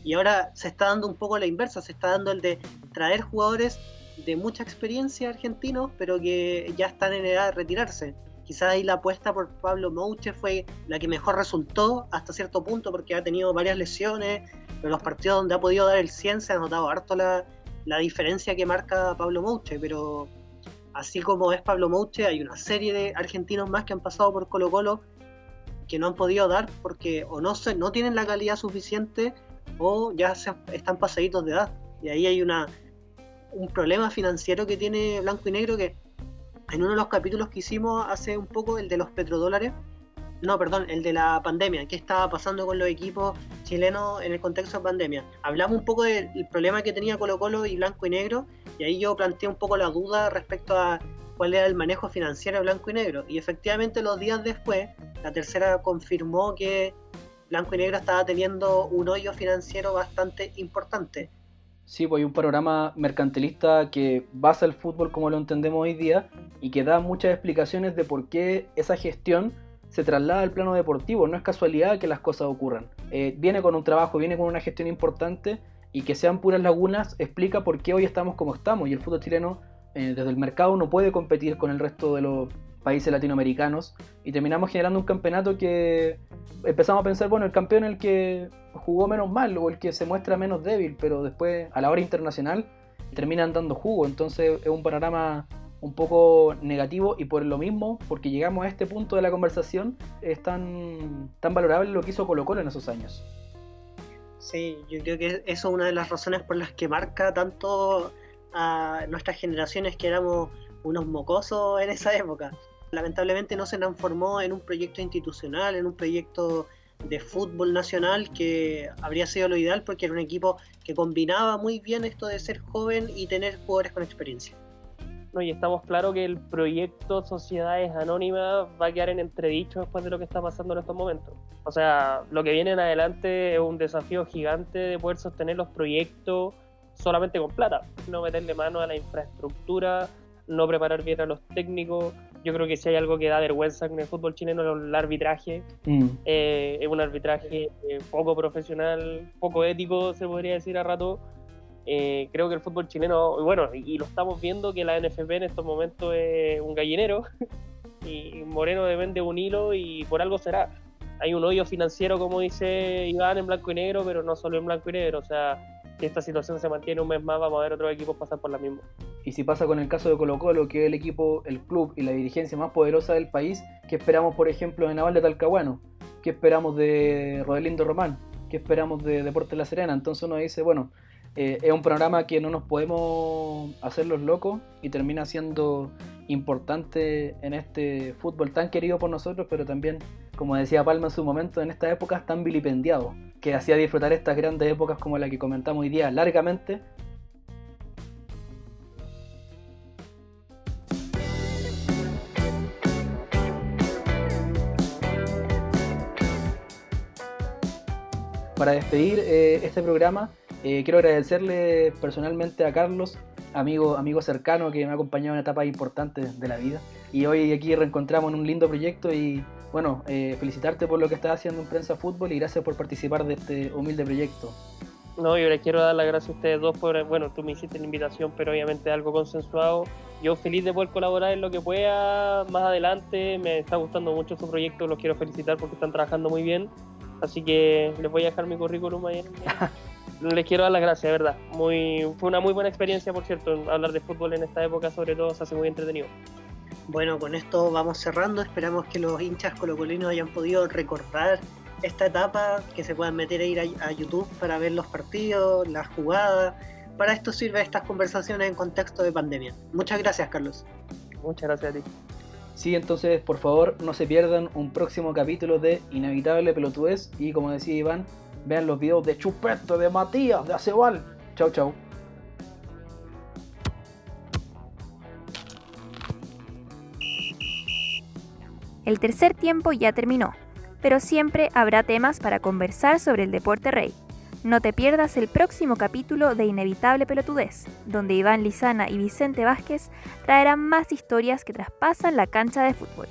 y ahora se está dando un poco la inversa, se está dando el de traer jugadores de mucha experiencia argentinos, pero que ya están en edad de retirarse. Quizás ahí la apuesta por Pablo Mouche fue la que mejor resultó hasta cierto punto porque ha tenido varias lesiones, pero los partidos donde ha podido dar el 100 se ha notado harto la, diferencia que marca Pablo Mouche, pero así como es Pablo Mouche, hay una serie de argentinos más que han pasado por Colo Colo que no han podido dar porque o no, se, no tienen la calidad suficiente o ya se, están pasaditos de edad. Y ahí hay una, un problema financiero que tiene Blanco y Negro que en uno de los capítulos que hicimos hace un poco, el de los petrodólares, no, perdón, el de la pandemia, qué estaba pasando con los equipos chilenos en el contexto de pandemia. Hablamos un poco del problema que tenía Colo Colo y Blanco y Negro, y ahí yo planteé un poco la duda respecto a cuál era el manejo financiero de Blanco y Negro. Y efectivamente los días después, la tercera confirmó que Blanco y Negro estaba teniendo un hoyo financiero bastante importante. Sí, pues hay un panorama mercantilista que basa el fútbol como lo entendemos hoy día y que da muchas explicaciones de por qué esa gestión se traslada al plano deportivo. No es casualidad que las cosas ocurran. Eh, viene con un trabajo, viene con una gestión importante y que sean puras lagunas explica por qué hoy estamos como estamos y el fútbol chileno eh, desde el mercado no puede competir con el resto de los, países latinoamericanos y terminamos generando un campeonato que empezamos a pensar, bueno, el campeón el que jugó menos mal o el que se muestra menos débil, pero después a la hora internacional terminan dando jugo, entonces es un panorama un poco negativo y por lo mismo, porque llegamos a este punto de la conversación, es tan, tan valorable lo que hizo Colo Colo en esos años. Sí, yo creo que eso es una de las razones por las que marca tanto a nuestras generaciones que éramos unos mocosos en esa época. Lamentablemente no se transformó en un proyecto institucional, en un proyecto de fútbol nacional que habría sido lo ideal porque era un equipo que combinaba muy bien esto de ser joven y tener jugadores con experiencia. No, y estamos claros que el proyecto Sociedades Anónimas va a quedar en entredicho después de lo que está pasando en estos momentos. O sea, lo que viene en adelante es un desafío gigante de poder sostener los proyectos solamente con plata, no meterle mano a la infraestructura, no preparar bien a los técnicos. Yo creo que si hay algo que da vergüenza en el fútbol chileno es el arbitraje. Mm. Eh, es un arbitraje eh, poco profesional, poco ético, se podría decir a rato. Eh, creo que el fútbol chileno, bueno, y, lo estamos viendo que la NFP en estos momentos es un gallinero <laughs> y Moreno depende de un hilo y por algo será. Hay un hoyo financiero, como dice Iván, en blanco y negro, pero no solo en blanco y negro. O sea, si esta situación se mantiene un mes más, vamos a ver otros equipos pasar por la misma. Y si pasa con el caso de Colo Colo, que es el equipo, el club y la dirigencia más poderosa del país, ¿qué esperamos, por ejemplo, de Naval de Talcahuano? ¿Qué esperamos de Rodelindo Román? ¿Qué esperamos de Deportes La Serena? Entonces uno dice, bueno, eh, es un programa que no nos podemos hacer los locos y termina siendo importante en este fútbol tan querido por nosotros, pero también, como decía Palma en su momento, en estas épocas tan vilipendiado, que hacía disfrutar estas grandes épocas como la que comentamos hoy día largamente. Para despedir eh, este programa, eh, quiero agradecerle personalmente a Carlos amigo, amigo cercano que me ha acompañado en etapas importantes de la vida. Y hoy aquí reencontramos en un lindo proyecto y bueno, eh, felicitarte por lo que estás haciendo en Prensa Fútbol y gracias por participar de este humilde proyecto. No, yo les quiero dar las gracias a ustedes dos por, bueno, tú me hiciste la invitación, pero obviamente algo consensuado. Yo feliz de poder colaborar en lo que pueda más adelante. Me está gustando mucho su proyecto, los quiero felicitar porque están trabajando muy bien. Así que les voy a dejar mi currículum ahí <laughs> les quiero dar las gracias, de verdad. Muy, fue una muy buena experiencia, por cierto, hablar de fútbol en esta época, sobre todo, se hace muy entretenido. Bueno, con esto vamos cerrando. Esperamos que los hinchas colocolinos hayan podido recordar esta etapa, que se puedan meter a ir a, YouTube para ver los partidos, las jugadas. Para esto sirve estas conversaciones en contexto de pandemia. Muchas gracias, Carlos. Muchas gracias a ti. Sí, entonces, por favor, no se pierdan un próximo capítulo de Inevitable Pelotudez y, como decía Iván, Vean los videos de Chupete, de Matías, de Acebal. Chau, chau. El tercer tiempo ya terminó, pero siempre habrá temas para conversar sobre el deporte rey. No te pierdas el próximo capítulo de Inevitable Pelotudez, donde Iván Lizana y Vicente Vázquez traerán más historias que traspasan la cancha de fútbol.